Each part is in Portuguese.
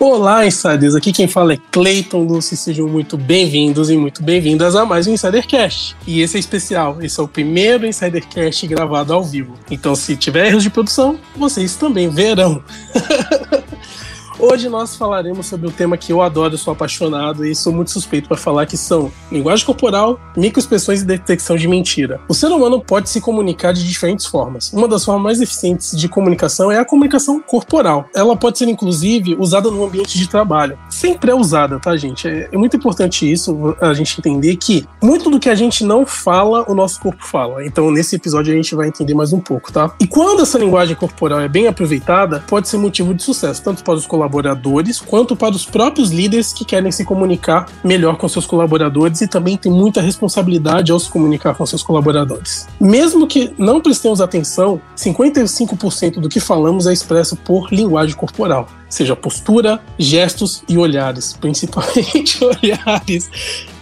Olá, insiders! Aqui quem fala é Clayton Lucy. Sejam muito bem-vindos e muito bem-vindas a mais um Insidercast. E esse é especial, esse é o primeiro Insidercast gravado ao vivo. Então, se tiver erros de produção, vocês também verão. Hoje nós falaremos sobre um tema que eu adoro, sou apaixonado e sou muito suspeito para falar que são linguagem corporal, microexpressões e detecção de mentira. O ser humano pode se comunicar de diferentes formas. Uma das formas mais eficientes de comunicação é a comunicação corporal. Ela pode ser inclusive usada no ambiente de trabalho. Sempre é usada, tá, gente? É, é muito importante isso, a gente entender que muito do que a gente não fala, o nosso corpo fala. Então, nesse episódio a gente vai entender mais um pouco, tá? E quando essa linguagem corporal é bem aproveitada, pode ser motivo de sucesso, tanto para os colaboradores colaboradores, quanto para os próprios líderes que querem se comunicar melhor com seus colaboradores e também tem muita responsabilidade ao se comunicar com seus colaboradores. Mesmo que não prestemos atenção, 55% do que falamos é expresso por linguagem corporal seja postura, gestos e olhares, principalmente olhares.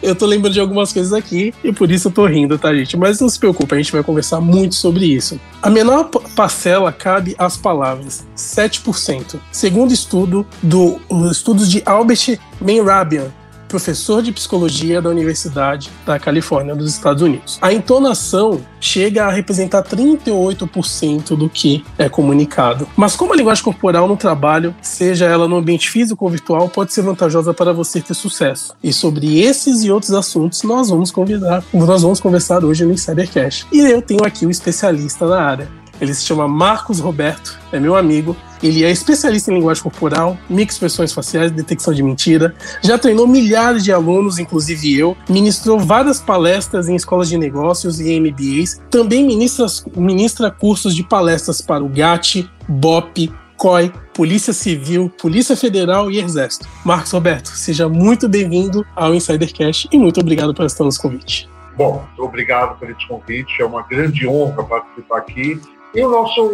Eu tô lembrando de algumas coisas aqui e por isso eu tô rindo, tá, gente? Mas não se preocupe, a gente vai conversar muito sobre isso. A menor parcela cabe às palavras, 7%. Segundo estudo do estudos de Albert Menrabian, professor de psicologia da Universidade da Califórnia, dos Estados Unidos. A entonação chega a representar 38% do que é comunicado. Mas como a linguagem corporal no trabalho, seja ela no ambiente físico ou virtual, pode ser vantajosa para você ter sucesso. E sobre esses e outros assuntos nós vamos convidar, nós vamos conversar hoje no Insidercast. E eu tenho aqui o especialista na área. Ele se chama Marcos Roberto, é meu amigo. Ele é especialista em linguagem corporal, microexpressões faciais, detecção de mentira. Já treinou milhares de alunos, inclusive eu. Ministrou várias palestras em escolas de negócios e MBAs. Também ministra, ministra cursos de palestras para o GAT, BOP, COI, Polícia Civil, Polícia Federal e Exército. Marcos Roberto, seja muito bem-vindo ao Insidercast e muito obrigado por estar nos convite. Bom, obrigado pelo convite. É uma grande honra participar aqui e o nosso,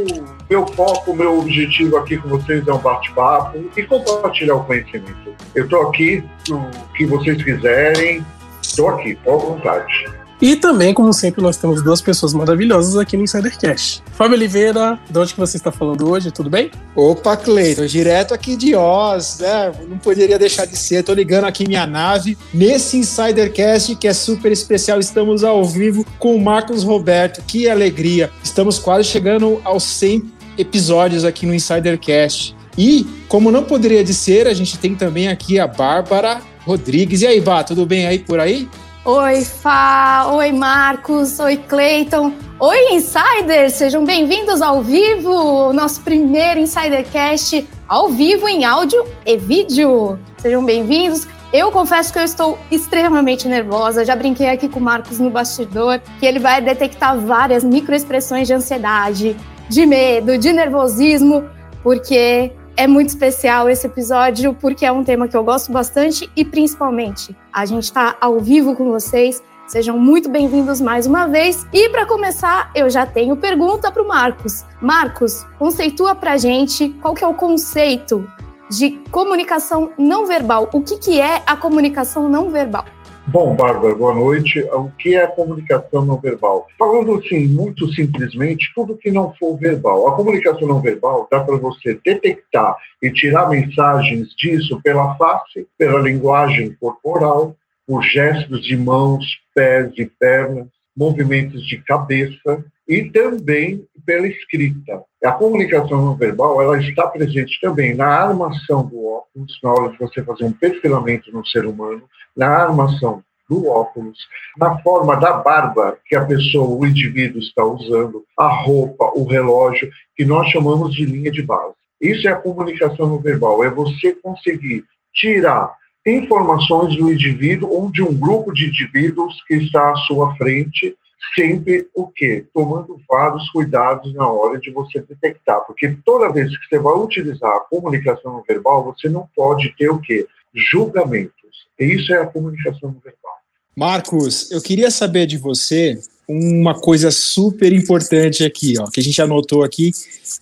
meu foco, meu objetivo aqui com vocês é um bate-papo e compartilhar o conhecimento. Eu estou aqui, o que vocês quiserem, estou aqui, à vontade. E também, como sempre, nós temos duas pessoas maravilhosas aqui no Insidercast. Fábio Oliveira, de onde que você está falando hoje? Tudo bem? Opa, Cleiton, direto aqui de Oz, né? Não poderia deixar de ser. Estou ligando aqui minha nave nesse Insidercast que é super especial. Estamos ao vivo com o Marcos Roberto. Que alegria! Estamos quase chegando aos 100 episódios aqui no Insidercast. E, como não poderia de ser, a gente tem também aqui a Bárbara Rodrigues. E aí, Bá, tudo bem aí por aí? Oi, Fá! Oi, Marcos! Oi, Clayton! Oi, Insiders! Sejam bem-vindos ao vivo, o nosso primeiro Insidercast ao vivo em áudio e vídeo. Sejam bem-vindos. Eu confesso que eu estou extremamente nervosa. Já brinquei aqui com o Marcos no bastidor que ele vai detectar várias microexpressões de ansiedade, de medo, de nervosismo, porque é muito especial esse episódio porque é um tema que eu gosto bastante e principalmente a gente está ao vivo com vocês. Sejam muito bem-vindos mais uma vez. E para começar, eu já tenho pergunta para o Marcos. Marcos, conceitua para gente qual que é o conceito de comunicação não verbal. O que, que é a comunicação não verbal? Bom, Bárbara, boa noite. O que é a comunicação não verbal? Falando assim, muito simplesmente, tudo que não for verbal. A comunicação não verbal dá para você detectar e tirar mensagens disso pela face, pela linguagem corporal, por gestos de mãos, pés e pernas, movimentos de cabeça e também pela escrita. A comunicação não verbal ela está presente também na armação do óculos, na hora de você fazer um perfilamento no ser humano, na armação do óculos, na forma da barba que a pessoa, o indivíduo está usando, a roupa, o relógio, que nós chamamos de linha de base. Isso é a comunicação não verbal, é você conseguir tirar informações do indivíduo ou de um grupo de indivíduos que está à sua frente sempre o quê? Tomando vários cuidados na hora de você detectar, porque toda vez que você vai utilizar a comunicação não verbal, você não pode ter o quê? Julgamentos. E isso é a comunicação não verbal. Marcos, eu queria saber de você uma coisa super importante aqui, ó, que a gente anotou aqui.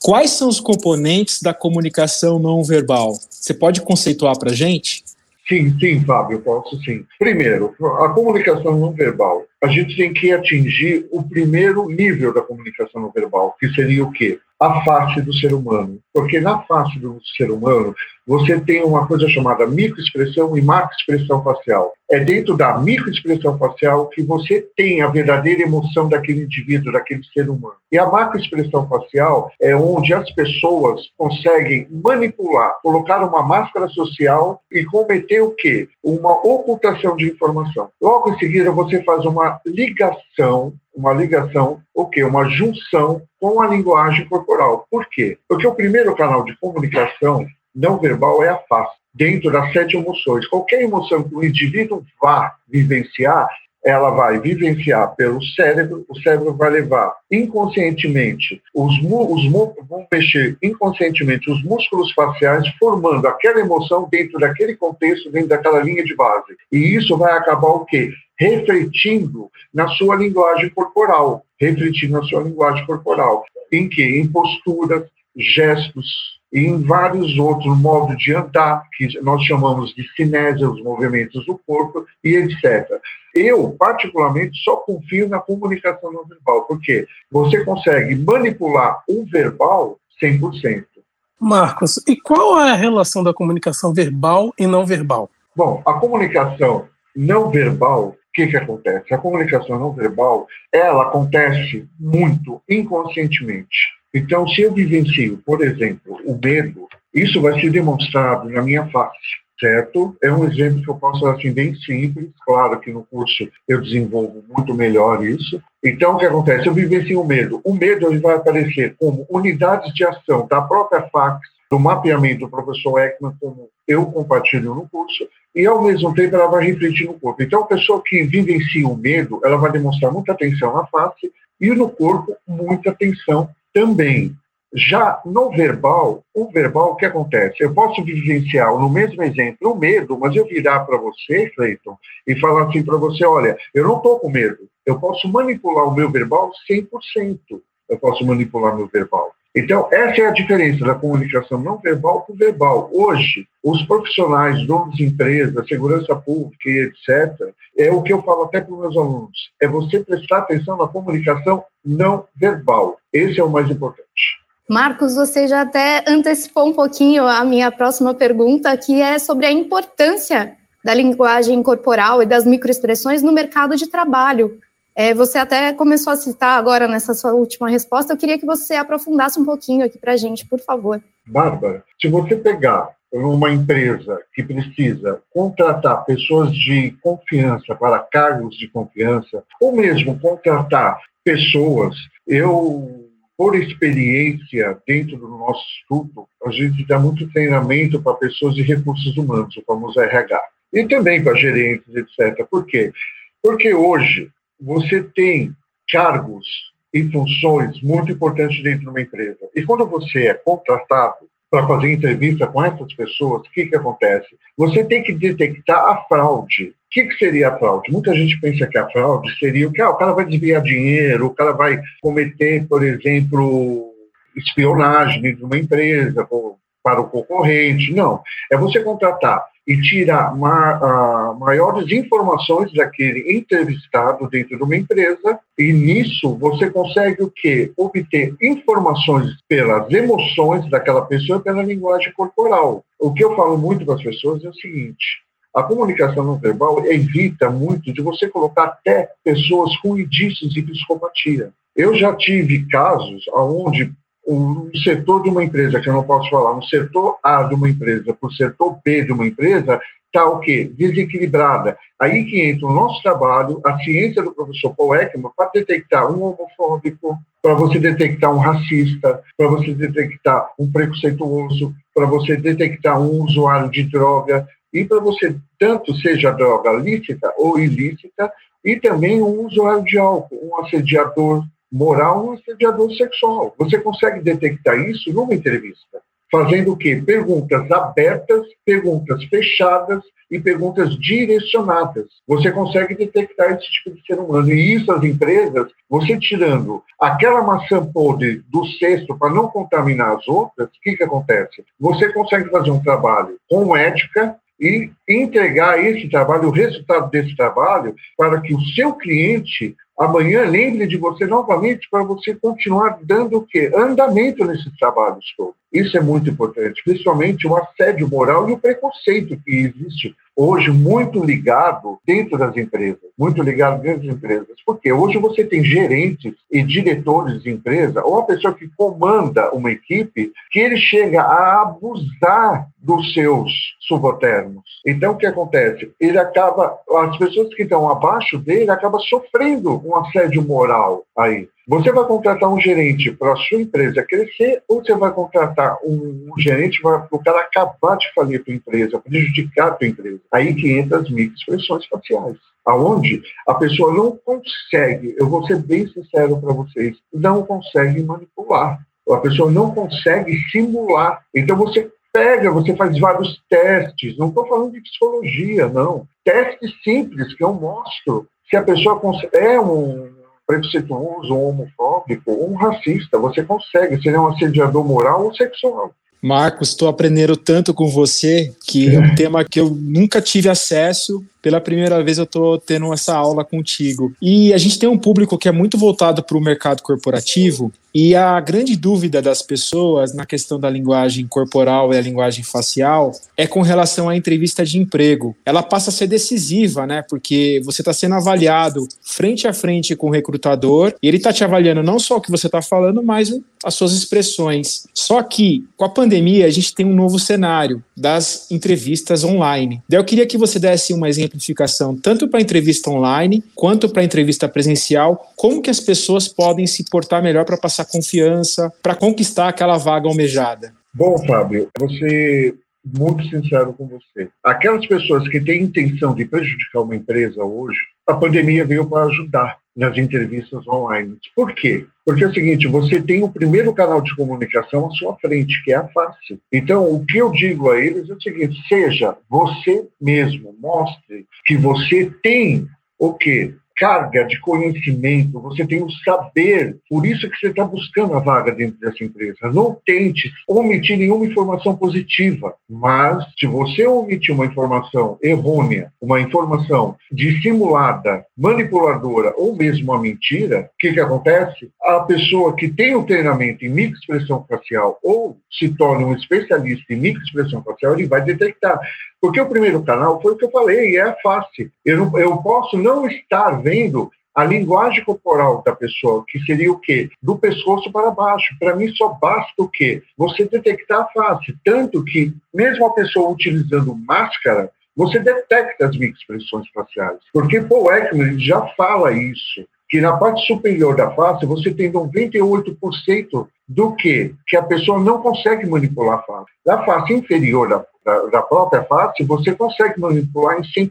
Quais são os componentes da comunicação não verbal? Você pode conceituar para gente? Sim, sim, Fábio, posso sim. Primeiro, a comunicação não verbal. A gente tem que atingir o primeiro nível da comunicação não verbal, que seria o quê? a face do ser humano. Porque na face do ser humano, você tem uma coisa chamada microexpressão e macroexpressão facial. É dentro da microexpressão facial que você tem a verdadeira emoção daquele indivíduo, daquele ser humano. E a macroexpressão facial é onde as pessoas conseguem manipular, colocar uma máscara social e cometer o quê? Uma ocultação de informação. Logo em seguida, você faz uma ligação uma ligação, o quê? Uma junção com a linguagem corporal. Por quê? Porque o primeiro canal de comunicação não verbal é a face, dentro das sete emoções. Qualquer emoção que o indivíduo vá vivenciar, ela vai vivenciar pelo cérebro, o cérebro vai levar inconscientemente, os, os vão mexer inconscientemente os músculos faciais, formando aquela emoção dentro daquele contexto, dentro daquela linha de base. E isso vai acabar o quê? Refletindo na sua linguagem corporal, refletindo na sua linguagem corporal. Em que? Em posturas, gestos, e em vários outros modos de andar, que nós chamamos de cinésia, os movimentos do corpo, e etc. Eu, particularmente, só confio na comunicação não verbal, porque você consegue manipular o verbal 100%. Marcos, e qual é a relação da comunicação verbal e não verbal? Bom, a comunicação não verbal, o que, que acontece? A comunicação não verbal, ela acontece muito inconscientemente. Então, se eu vivencio, por exemplo, o medo, isso vai ser demonstrado na minha face, certo? É um exemplo que eu posso dar assim bem simples, claro que no curso eu desenvolvo muito melhor isso. Então, o que acontece? Eu vivencio o medo. O medo ele vai aparecer como unidades de ação da própria fax, do mapeamento do professor Ekman, como eu compartilho no curso, e ao mesmo tempo ela vai refletir no corpo. Então, a pessoa que vivencia o medo, ela vai demonstrar muita atenção na face e no corpo muita atenção também. Já no verbal, o verbal, o que acontece? Eu posso vivenciar, no mesmo exemplo, o medo, mas eu virar para você, Cleiton, e falar assim para você: olha, eu não estou com medo, eu posso manipular o meu verbal 100%. Eu posso manipular meu verbal. Então, essa é a diferença da comunicação não verbal para o verbal. Hoje, os profissionais, donos de empresas, segurança pública e etc., é o que eu falo até para os meus alunos, é você prestar atenção na comunicação não verbal. Esse é o mais importante. Marcos, você já até antecipou um pouquinho a minha próxima pergunta, que é sobre a importância da linguagem corporal e das microexpressões no mercado de trabalho. É, você até começou a citar agora nessa sua última resposta, eu queria que você aprofundasse um pouquinho aqui para a gente, por favor. Bárbara, se você pegar uma empresa que precisa contratar pessoas de confiança para cargos de confiança, ou mesmo contratar pessoas, eu, por experiência dentro do nosso instituto, a gente dá muito treinamento para pessoas de recursos humanos, o famoso RH, e também para gerentes, etc. Por quê? Porque hoje você tem cargos e funções muito importantes dentro de uma empresa. E quando você é contratado para fazer entrevista com essas pessoas, o que, que acontece? Você tem que detectar a fraude. O que, que, seria a fraude? Muita gente pensa que a fraude seria o que ah, o cara vai desviar dinheiro, o cara vai cometer, por exemplo, espionagem de uma empresa para o concorrente. Não. É você contratar e tirar ma, maiores informações daquele entrevistado dentro de uma empresa e nisso você consegue o quê? Obter informações pelas emoções daquela pessoa pela linguagem corporal. O que eu falo muito para as pessoas é o seguinte, a comunicação não verbal evita muito de você colocar até pessoas com indícios de psicopatia. Eu já tive casos onde um setor de uma empresa, que eu não posso falar, um setor A de uma empresa para o setor B de uma empresa, está o quê? Desequilibrada. Aí que entra o nosso trabalho, a ciência do professor Paul Ekman, para detectar um homofóbico, para você detectar um racista, para você detectar um preconceituoso, para você detectar um usuário de droga, e para você, tanto seja droga lícita ou ilícita, e também um usuário de álcool, um assediador, moral um assediador sexual. Você consegue detectar isso numa entrevista. Fazendo o quê? Perguntas abertas, perguntas fechadas e perguntas direcionadas. Você consegue detectar esse tipo de ser humano. E isso as empresas, você tirando aquela maçã podre do cesto para não contaminar as outras, o que, que acontece? Você consegue fazer um trabalho com ética, e entregar esse trabalho, o resultado desse trabalho, para que o seu cliente amanhã lembre de você novamente para você continuar dando o quê? Andamento nesses trabalhos todos. Isso é muito importante, principalmente o assédio moral e o preconceito que existe hoje muito ligado dentro das empresas, muito ligado dentro das empresas. Porque hoje você tem gerentes e diretores de empresa, ou a pessoa que comanda uma equipe, que ele chega a abusar dos seus subalternos. Então, o que acontece? Ele acaba, as pessoas que estão abaixo dele acabam sofrendo um assédio moral aí. Você vai contratar um gerente para a sua empresa crescer ou você vai contratar um, um gerente para o cara acabar de falir a tua empresa, prejudicar a tua empresa? Aí que entra as microexpressões faciais. Aonde a pessoa não consegue, eu vou ser bem sincero para vocês, não consegue manipular. A pessoa não consegue simular. Então você pega, você faz vários testes, não estou falando de psicologia, não. Testes simples que eu mostro se a pessoa é um preconceituoso, um homofóbico, um racista. Você consegue ser um assediador moral ou sexual. Marcos, estou aprendendo tanto com você que é um tema que eu nunca tive acesso pela primeira vez eu estou tendo essa aula contigo. E a gente tem um público que é muito voltado para o mercado corporativo e a grande dúvida das pessoas na questão da linguagem corporal e a linguagem facial é com relação à entrevista de emprego. Ela passa a ser decisiva, né? Porque você está sendo avaliado frente a frente com o recrutador e ele está te avaliando não só o que você está falando, mas as suas expressões. Só que com a pandemia a gente tem um novo cenário das entrevistas online. Daí eu queria que você desse um exemplo exemplificação tanto para entrevista online quanto para entrevista presencial, como que as pessoas podem se portar melhor para passar confiança, para conquistar aquela vaga almejada? Bom, Fábio, você muito sincero com você. Aquelas pessoas que têm intenção de prejudicar uma empresa hoje, a pandemia veio para ajudar nas entrevistas online. Por quê? Porque é o seguinte, você tem o primeiro canal de comunicação à sua frente, que é a face. Então, o que eu digo a eles é o seguinte, seja você mesmo, mostre que você tem o quê? Carga de conhecimento, você tem o um saber, por isso que você está buscando a vaga dentro dessa empresa. Não tente omitir nenhuma informação positiva, mas se você omitir uma informação errônea, uma informação dissimulada, manipuladora ou mesmo uma mentira, o que, que acontece? A pessoa que tem o treinamento em microexpressão facial ou se torna um especialista em microexpressão facial, ele vai detectar. Porque o primeiro canal foi o que eu falei, é fácil. Eu, não, eu posso não estar vendo a linguagem corporal da pessoa, que seria o quê? Do pescoço para baixo. Para mim, só basta o quê? Você detectar a face. Tanto que, mesmo a pessoa utilizando máscara, você detecta as microexpressões faciais. Porque Paul Ekman já fala isso, que na parte superior da face você tem 98% do que? Que a pessoa não consegue manipular a face. Na face inferior da da, da, própria face, você consegue manipular em 100%,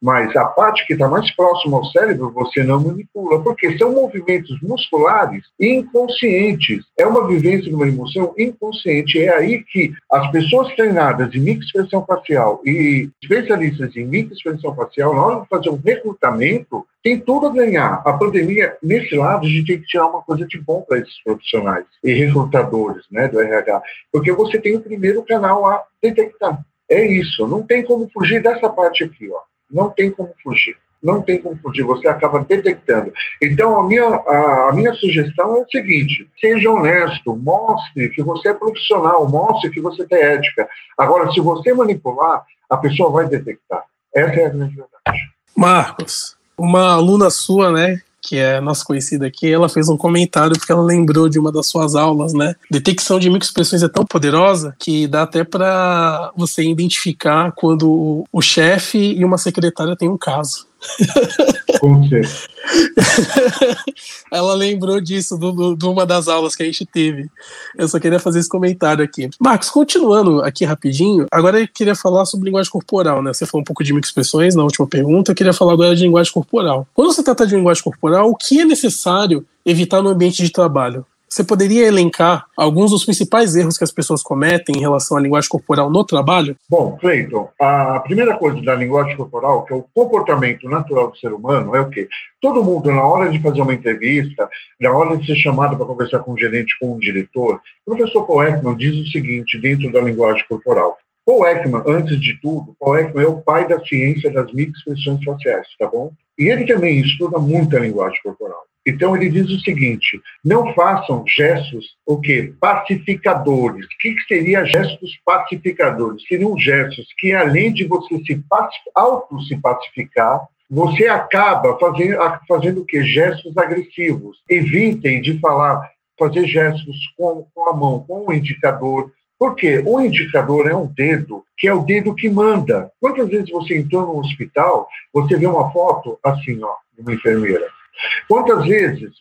mas a parte que está mais próxima ao cérebro você não manipula, porque são movimentos musculares inconscientes. É uma vivência de uma emoção inconsciente. É aí que as pessoas treinadas em microexpressão facial e especialistas em microexpressão facial, na hora de fazer um recrutamento, tem tudo a ganhar. A pandemia, nesse lado, a gente tem que tirar uma coisa de bom para esses profissionais e recrutadores né, do RH, porque você tem o primeiro canal a detectar. É isso, não tem como fugir dessa parte aqui, ó. Não tem como fugir. Não tem como fugir, você acaba detectando. Então, a minha, a, a minha sugestão é o seguinte: seja honesto, mostre que você é profissional, mostre que você tem ética. Agora, se você manipular, a pessoa vai detectar. Essa é a grande verdade. Marcos, uma aluna sua, né, que é nossa conhecida aqui, ela fez um comentário porque ela lembrou de uma das suas aulas, né? Detecção de microexpressões é tão poderosa que dá até para você identificar quando o chefe e uma secretária têm um caso. Com certeza. Ela lembrou disso de uma das aulas que a gente teve. Eu só queria fazer esse comentário aqui. Marcos, continuando aqui rapidinho, agora eu queria falar sobre linguagem corporal, né? Você falou um pouco de microexpressões na última pergunta, eu queria falar agora de linguagem corporal. Quando você trata de linguagem corporal, o que é necessário evitar no ambiente de trabalho? Você poderia elencar alguns dos principais erros que as pessoas cometem em relação à linguagem corporal no trabalho? Bom, Cleiton, a primeira coisa da linguagem corporal, que é o comportamento natural do ser humano, é o quê? Todo mundo, na hora de fazer uma entrevista, na hora de ser chamado para conversar com um gerente, com um diretor, o professor Paul Ekman diz o seguinte, dentro da linguagem corporal, Paul Ekman, antes de tudo, Paul Ekman é o pai da ciência das microexpressões faciais, tá bom? E ele também estuda muito a linguagem corporal. Então ele diz o seguinte: não façam gestos o quê? Pacificadores. O que, que seria gestos pacificadores? Seriam gestos que, além de você se auto se pacificar, você acaba fazendo, fazendo o quê? Gestos agressivos. Evitem de falar, fazer gestos com, com a mão, com o indicador. Porque o indicador é um dedo, que é o dedo que manda. Quantas vezes você entrou no hospital, você vê uma foto assim, ó, de uma enfermeira? Quantas vezes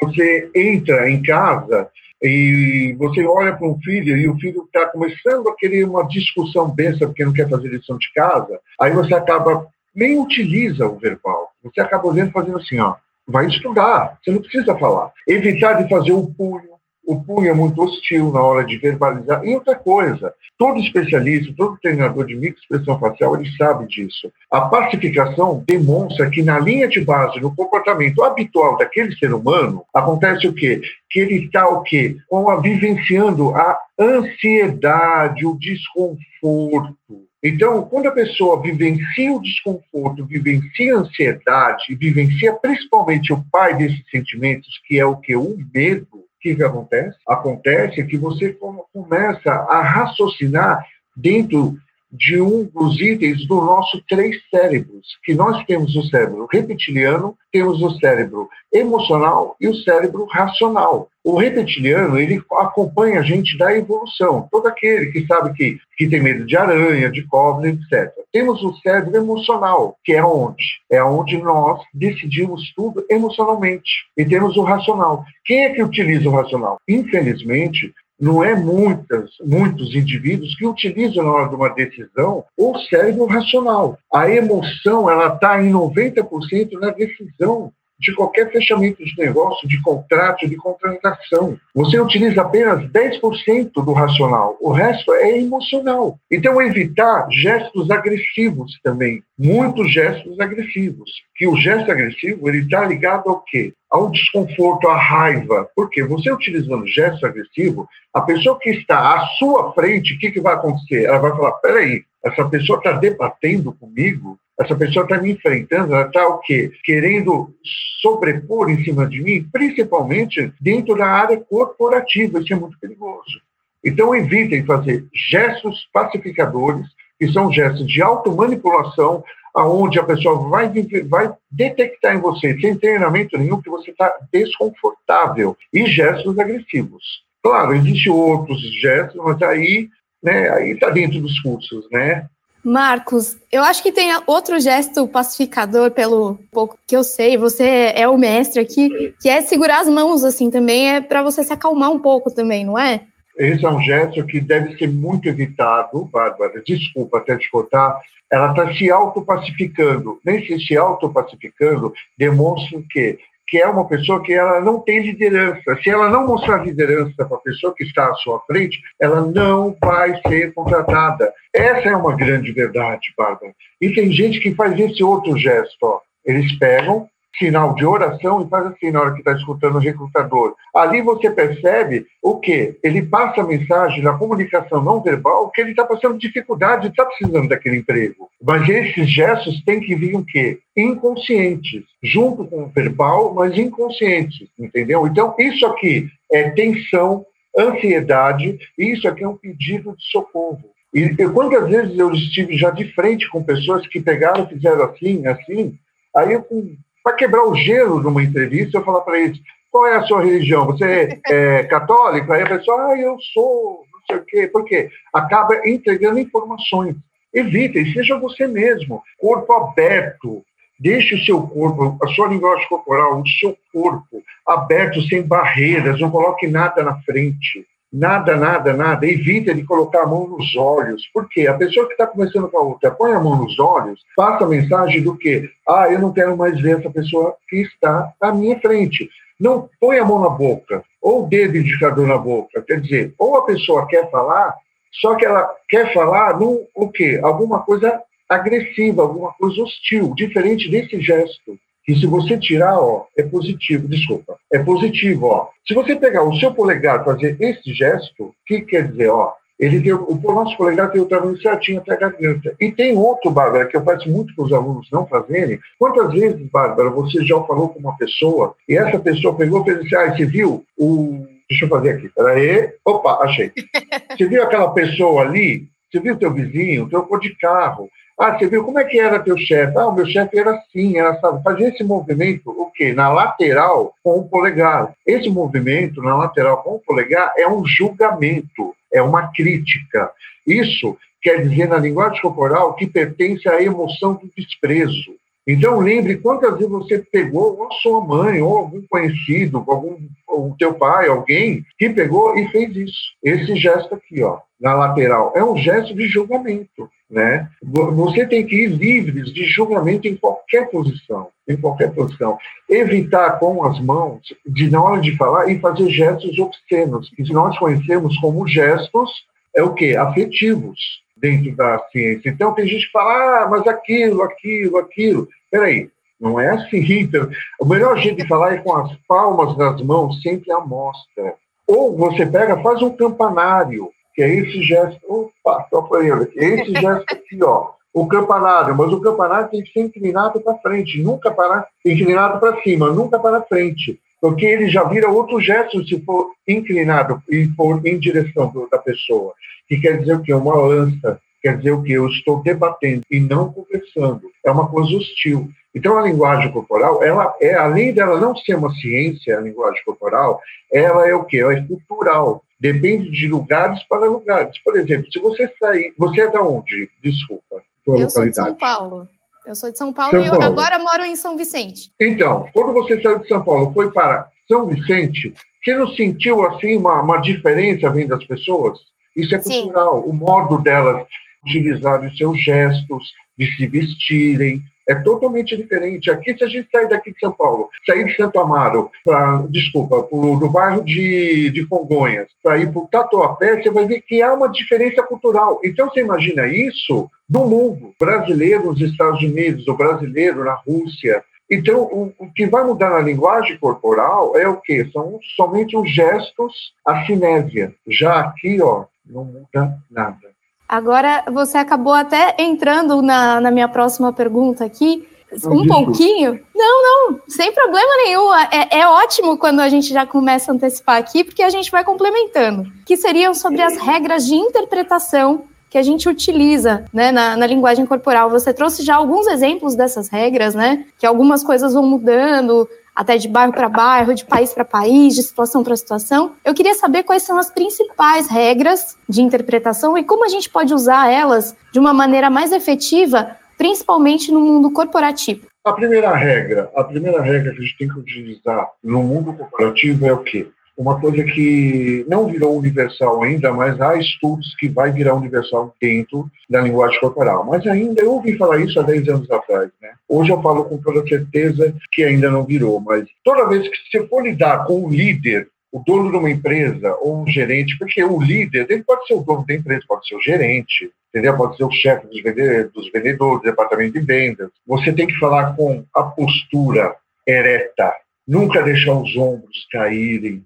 você entra em casa e você olha para um filho e o filho está começando a querer uma discussão besta porque não quer fazer lição de casa, aí você acaba, nem utiliza o verbal, você acaba olhando fazendo assim, ó, vai estudar, você não precisa falar. Evitar de fazer o punho, o punho é muito hostil na hora de verbalizar. E outra coisa, todo especialista, todo treinador de microexpressão facial, ele sabe disso. A pacificação demonstra que na linha de base, no comportamento habitual daquele ser humano, acontece o quê? Que ele está o quê? Com a, vivenciando a ansiedade, o desconforto. Então, quando a pessoa vivencia o desconforto, vivencia a ansiedade, vivencia principalmente o pai desses sentimentos, que é o que? O medo, que, que acontece? Acontece que você começa a raciocinar dentro de um dos itens do nosso três cérebros, que nós temos o cérebro reptiliano, temos o cérebro emocional e o cérebro racional. O reptiliano, ele acompanha a gente da evolução. Todo aquele que sabe que, que tem medo de aranha, de cobra, etc. Temos o cérebro emocional, que é onde? É onde nós decidimos tudo emocionalmente. E temos o racional. Quem é que utiliza o racional? Infelizmente, não é muitas, muitos indivíduos que utilizam na hora de uma decisão o cérebro racional. A emoção ela está em 90% na decisão de qualquer fechamento de negócio, de contrato, de contratação. Você utiliza apenas 10% do racional, o resto é emocional. Então, evitar gestos agressivos também, muitos gestos agressivos. Que o gesto agressivo ele está ligado ao quê? Ao desconforto, à raiva. Porque você utilizando gesto agressivo, a pessoa que está à sua frente, o que, que vai acontecer? Ela vai falar: peraí, essa pessoa está debatendo comigo, essa pessoa está me enfrentando, ela está o quê? Querendo sobrepor em cima de mim, principalmente dentro da área corporativa. Isso é muito perigoso. Então, evitem fazer gestos pacificadores, que são gestos de automanipulação, aonde a pessoa vai, vai detectar em você, sem treinamento nenhum, que você está desconfortável, e gestos agressivos. Claro, existem outros gestos, mas aí né, aí está dentro dos cursos, né? Marcos, eu acho que tem outro gesto pacificador, pelo pouco que eu sei, você é o mestre aqui, que é segurar as mãos assim também, é para você se acalmar um pouco também, não é? Esse é um gesto que deve ser muito evitado, Bárbara, desculpa até te cortar, ela está se autopacificando. Nesse se autopacificando, demonstra o quê? Que é uma pessoa que ela não tem liderança. Se ela não mostrar liderança para a pessoa que está à sua frente, ela não vai ser contratada. Essa é uma grande verdade, Bárbara. E tem gente que faz esse outro gesto. Ó. Eles pegam, sinal de oração e faz assim na hora que está escutando o recrutador. Ali você percebe o que? Ele passa a mensagem na comunicação não verbal que ele está passando dificuldade, está precisando daquele emprego. Mas esses gestos têm que vir o quê? Inconscientes, junto com o verbal, mas inconscientes, entendeu? Então, isso aqui é tensão, ansiedade, e isso aqui é um pedido de socorro. E, quantas vezes eu estive já de frente com pessoas que pegaram, fizeram assim, assim, aí eu com para quebrar o gelo numa entrevista, eu falar para eles: qual é a sua religião? Você é católico? Aí a pessoa, ah, eu sou, não sei o quê. Por quê? Acaba entregando informações. Evitem, seja você mesmo. Corpo aberto. Deixe o seu corpo, a sua linguagem corporal, o seu corpo aberto, sem barreiras, não coloque nada na frente. Nada, nada, nada. Evita de colocar a mão nos olhos. Por quê? A pessoa que está conversando com a outra põe a mão nos olhos, passa a mensagem do que? Ah, eu não quero mais ver essa pessoa que está à minha frente. Não põe a mão na boca, ou o dedo indicador na boca. Quer dizer, ou a pessoa quer falar, só que ela quer falar no o quê? Alguma coisa agressiva, alguma coisa hostil, diferente desse gesto que se você tirar, ó, é positivo, desculpa, é positivo, ó. Se você pegar o seu polegar e fazer esse gesto, o que quer dizer, ó? Ele tem, o nosso polegar tem o tamanho certinho até a garganta. E tem outro, Bárbara, que eu faço muito para os alunos não fazerem. Quantas vezes, Bárbara, você já falou com uma pessoa e essa pessoa pegou e fez assim, ah, você viu o... Deixa eu fazer aqui, peraí. Opa, achei. Você viu aquela pessoa ali? Você viu teu vizinho, trocou de carro. Ah, você viu como é que era teu chefe? Ah, o meu chefe era assim, era sabe, fazia esse movimento, o quê? Na lateral com o polegar. Esse movimento na lateral com o polegar é um julgamento, é uma crítica. Isso quer dizer na linguagem corporal que pertence à emoção do desprezo. Então lembre quantas vezes você pegou ou sua mãe ou algum conhecido, algum o teu pai, alguém que pegou e fez isso. Esse gesto aqui, ó, na lateral, é um gesto de julgamento, né? Você tem que ir livres de julgamento em qualquer posição, em qualquer posição. Evitar com as mãos, de na hora de falar, e fazer gestos obscenos, que nós conhecemos como gestos, é o quê? Afetivos dentro da ciência. Então, tem gente que fala, ah, mas aquilo, aquilo, aquilo. Peraí, não é assim. Então, o melhor jeito de falar é com as palmas das mãos, sempre à mostra. Ou você pega, faz um campanário, que é esse gesto. Opa, só foi eu. É esse gesto aqui, ó. O campanário, mas o campanário tem que ser inclinado para frente, nunca para inclinado para cima, nunca para frente, porque ele já vira outro gesto se for inclinado e for em direção da pessoa que quer dizer o quê? Uma lança, quer dizer o quê? Eu estou debatendo e não conversando. É uma coisa hostil. Então, a linguagem corporal, ela é, além dela não ser uma ciência, a linguagem corporal, ela é o quê? Ela é cultural. Depende de lugares para lugares. Por exemplo, se você sair. Você é de onde? Desculpa. Sua eu localidade. sou de São Paulo. Eu sou de São Paulo São e eu agora moro em São Vicente. Então, quando você saiu de São Paulo, foi para São Vicente, você não sentiu assim uma, uma diferença vindo das pessoas? Isso é cultural. Sim. O modo delas utilizarem os seus gestos, de se vestirem, é totalmente diferente. Aqui, se a gente sair daqui de São Paulo, sair de Santo Amaro, pra, desculpa, pro, do bairro de, de Congonhas, para ir para o Tatuapé, você vai ver que há uma diferença cultural. Então, você imagina isso no mundo. Brasileiro nos Estados Unidos, o brasileiro na Rússia. Então, o, o que vai mudar na linguagem corporal é o quê? São somente os gestos, a cinésia. Já aqui, ó, não muda nada. Agora, você acabou até entrando na, na minha próxima pergunta aqui, um pouquinho. Não, não, sem problema nenhum. É, é, ótimo quando a gente já começa a antecipar aqui, porque a gente vai complementando. Que seriam sobre as regras de interpretação que a gente utiliza né, na, na, linguagem corporal. Você trouxe já alguns exemplos dessas regras, né? Que algumas coisas vão mudando, até de bairro para bairro, de país para país, de situação para situação. Eu queria saber quais são as principais regras de interpretação e como a gente pode usar elas de uma maneira mais efetiva, principalmente no mundo corporativo. A primeira regra, a primeira regra que a gente tem que utilizar no mundo corporativo é o quê? Uma coisa que não virou universal ainda, mas há estudos que vai virar universal dentro da linguagem corporal. Mas ainda eu ouvi falar isso há 10 anos atrás. Né? Hoje eu falo com toda certeza que ainda não virou, mas toda vez que você for lidar com o líder, o dono de uma empresa ou um gerente, porque o líder, ele pode ser o dono da empresa, pode ser o gerente, entendeu? Pode ser o chefe dos vendedores, dos vendedores, do departamento de vendas. Você tem que falar com a postura ereta, nunca deixar os ombros caírem,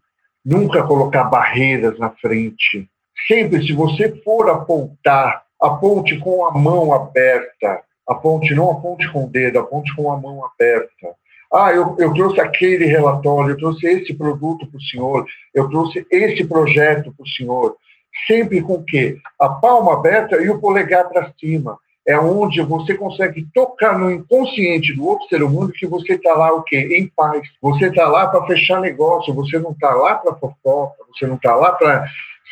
nunca colocar barreiras na frente. Sempre, se você for apontar, aponte com a mão aberta. Aponte, não aponte com o dedo, aponte com a mão aberta. Ah, eu, eu trouxe aquele relatório, eu trouxe esse produto para o senhor, eu trouxe esse projeto para o senhor. Sempre com o quê? A palma aberta e o polegar para cima é onde você consegue tocar no inconsciente do outro ser humano que você está lá o quê? Em paz. Você está lá para fechar negócio, você não está lá para fofoca, você não está lá para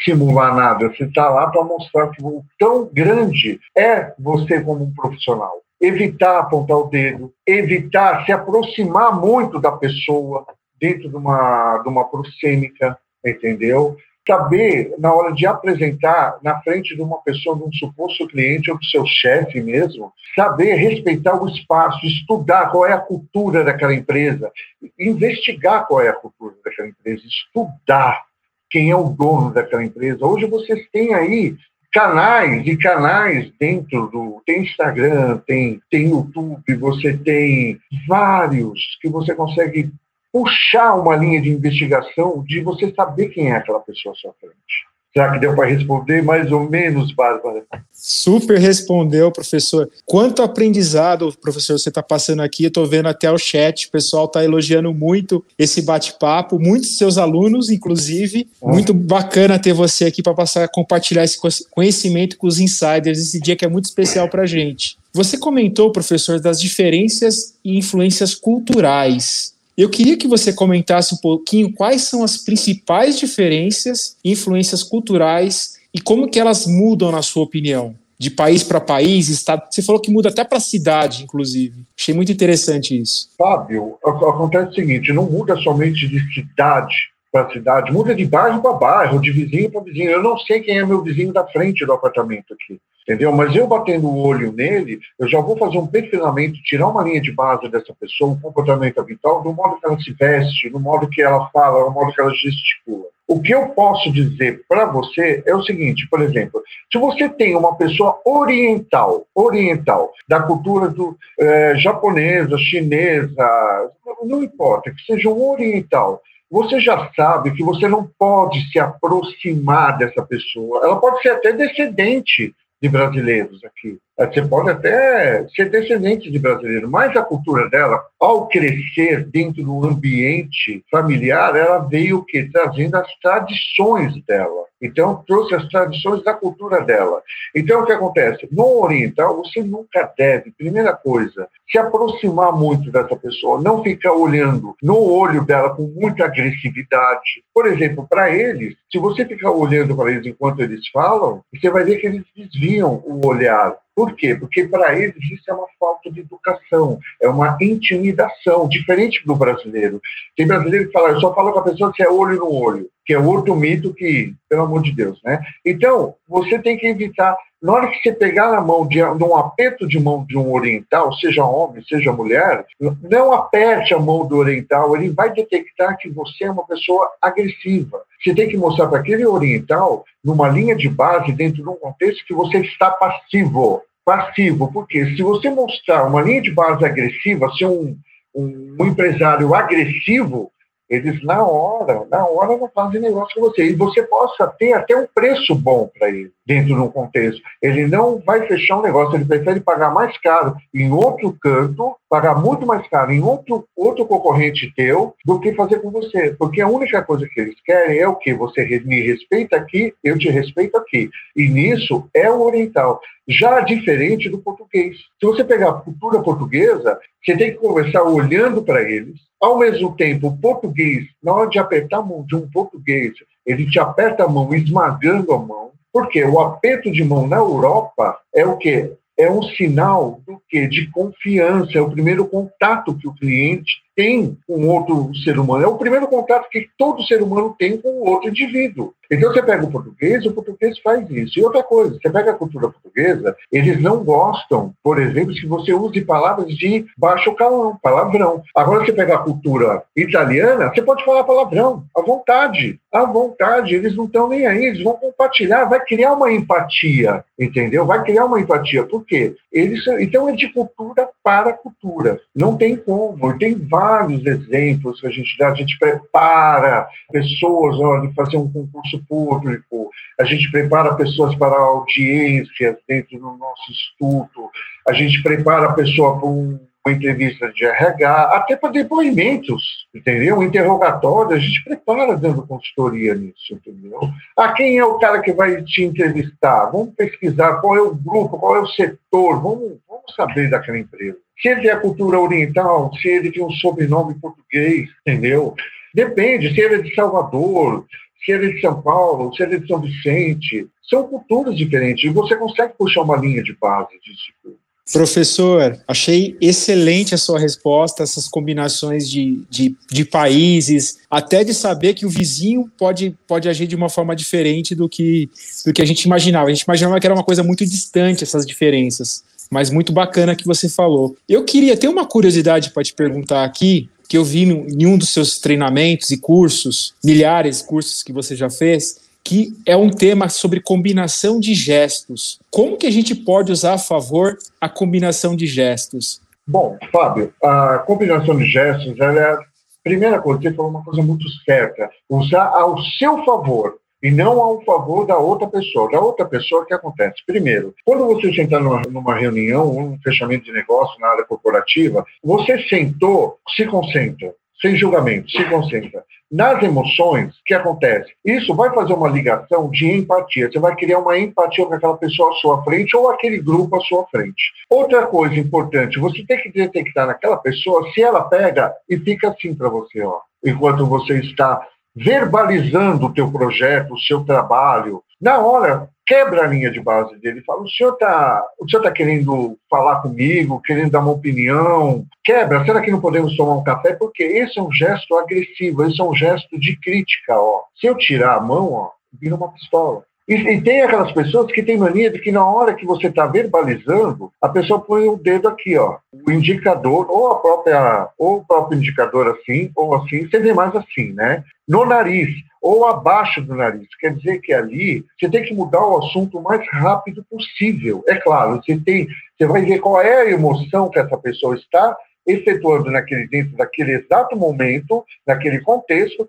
simular nada, você está lá para mostrar que o tão grande é você como um profissional. Evitar apontar o dedo, evitar se aproximar muito da pessoa dentro de uma, de uma prosêmica, entendeu? Saber, na hora de apresentar na frente de uma pessoa, de um suposto cliente ou do seu chefe mesmo, saber respeitar o espaço, estudar qual é a cultura daquela empresa, investigar qual é a cultura daquela empresa, estudar quem é o dono daquela empresa. Hoje vocês têm aí canais e canais dentro do tem Instagram, tem tem YouTube, você tem vários que você consegue puxar uma linha de investigação de você saber quem é aquela pessoa à sua frente. Será que deu para responder mais ou menos, Bárbara? Super respondeu, professor. Quanto aprendizado, professor, você está passando aqui, eu estou vendo até o chat, o pessoal está elogiando muito esse bate-papo, muitos seus alunos, inclusive. Ah. Muito bacana ter você aqui para passar, compartilhar esse conhecimento com os insiders, esse dia que é muito especial para a gente. Você comentou, professor, das diferenças e influências culturais. Eu queria que você comentasse um pouquinho quais são as principais diferenças influências culturais e como que elas mudam, na sua opinião, de país para país, estado. Você falou que muda até para cidade, inclusive. Achei muito interessante isso. Fábio, acontece o seguinte: não muda somente de cidade para cidade, muda de bairro para bairro, de vizinho para vizinho. Eu não sei quem é meu vizinho da frente do apartamento aqui entendeu? Mas eu batendo o olho nele, eu já vou fazer um perfilamento, tirar uma linha de base dessa pessoa, um comportamento habitual, do modo que ela se veste, no modo que ela fala, no modo que ela gesticula. O que eu posso dizer para você é o seguinte, por exemplo, se você tem uma pessoa oriental, oriental, da cultura do, é, japonesa, chinesa, não importa, que seja um oriental, você já sabe que você não pode se aproximar dessa pessoa. Ela pode ser até descendente de brasileiros aqui. Você pode até ser descendente de brasileiro, mas a cultura dela, ao crescer dentro do ambiente familiar, ela veio que trazendo as tradições dela. Então, trouxe as tradições da cultura dela. Então, o que acontece? No oriental, você nunca deve, primeira coisa, se aproximar muito dessa pessoa, não ficar olhando no olho dela com muita agressividade. Por exemplo, para eles, se você ficar olhando para eles enquanto eles falam, você vai ver que eles desviam o olhar por quê? Porque para eles isso é uma falta de educação, é uma intimidação, diferente do brasileiro. Tem brasileiro que fala, eu só falo com a pessoa que é olho no olho, que é outro mito que, pelo amor de Deus, né? Então, você tem que evitar na hora que você pegar na mão de, de, um aperto de mão de um oriental, seja homem, seja mulher, não aperte a mão do oriental, ele vai detectar que você é uma pessoa agressiva. Você tem que mostrar para aquele oriental, numa linha de base, dentro de um contexto, que você está passivo. Passivo, porque se você mostrar uma linha de base agressiva, ser um, um, um empresário agressivo, eles, na hora, na hora, não fazem negócio com você. E você possa ter até um preço bom para ele, dentro de um contexto. Ele não vai fechar um negócio, ele prefere pagar mais caro em outro canto, pagar muito mais caro em outro, outro concorrente teu, do que fazer com você. Porque a única coisa que eles querem é o que? Você me respeita aqui, eu te respeito aqui. E nisso é o oriental. Já diferente do português. Se você pegar a cultura portuguesa, você tem que conversar olhando para eles, ao mesmo tempo, o português, na hora de apertar a mão de um português, ele te aperta a mão esmagando a mão, porque o aperto de mão na Europa é o quê? É um sinal do que de confiança, é o primeiro contato que o cliente tem com outro ser humano. É o primeiro contato que todo ser humano tem com outro indivíduo. Então você pega o português, o português faz isso. E outra coisa, você pega a cultura portuguesa, eles não gostam, por exemplo, que você use palavras de baixo calão, palavrão. Agora você pega a cultura italiana, você pode falar palavrão, à vontade, à vontade. Eles não estão nem aí, eles vão compartilhar, vai criar uma empatia, entendeu? Vai criar uma empatia. Por quê? Eles, então é de cultura para cultura. Não tem como. Tem vários exemplos que a gente dá. A gente prepara pessoas de fazer um concurso público, a gente prepara pessoas para audiências dentro do nosso instituto, a gente prepara a pessoa para um uma entrevista de RH, até para depoimentos, entendeu? Interrogatório, a gente prepara dando consultoria nisso, entendeu? Ah, quem é o cara que vai te entrevistar? Vamos pesquisar qual é o grupo, qual é o setor, vamos, vamos saber daquela empresa. Se ele a cultura oriental, se ele tem um sobrenome português, entendeu? Depende, se ele é de Salvador, se ele é de São Paulo, se ele é de São Vicente. São culturas diferentes e você consegue puxar uma linha de base disso. Professor, achei excelente a sua resposta, essas combinações de, de, de, países, até de saber que o vizinho pode, pode agir de uma forma diferente do que, do que a gente imaginava. A gente imaginava que era uma coisa muito distante essas diferenças, mas muito bacana que você falou. Eu queria ter uma curiosidade para te perguntar aqui, que eu vi em um dos seus treinamentos e cursos, milhares de cursos que você já fez, que é um tema sobre combinação de gestos. Como que a gente pode usar a favor a combinação de gestos? Bom, Fábio, a combinação de gestos, ela é a primeira coisa, você falou uma coisa muito certa, usar ao seu favor. E não ao favor da outra pessoa. Da outra pessoa, o que acontece? Primeiro, quando você sentar numa, numa reunião, um fechamento de negócio na área corporativa, você sentou, se concentra sem julgamento, se concentra. Nas emoções, que acontece? Isso vai fazer uma ligação de empatia. Você vai criar uma empatia com aquela pessoa à sua frente ou aquele grupo à sua frente. Outra coisa importante, você tem que detectar naquela pessoa se ela pega e fica assim para você, ó, enquanto você está verbalizando o teu projeto, o seu trabalho. Na hora, quebra a linha de base dele, fala: o senhor está tá querendo falar comigo, querendo dar uma opinião? Quebra, será que não podemos tomar um café? Porque esse é um gesto agressivo, esse é um gesto de crítica. Ó. Se eu tirar a mão, ó, vira uma pistola. E, e, tem aquelas pessoas que têm mania de que na hora que você está verbalizando, a pessoa põe o dedo aqui, ó, o indicador, ou a própria, ou o próprio indicador assim, ou assim, você vê mais assim, né? No nariz ou abaixo do nariz. Quer dizer que ali você tem que mudar o assunto o mais rápido possível. É claro, você tem, você vai ver qual é a emoção que essa pessoa está efetuando naquele dentro daquele exato momento, naquele contexto,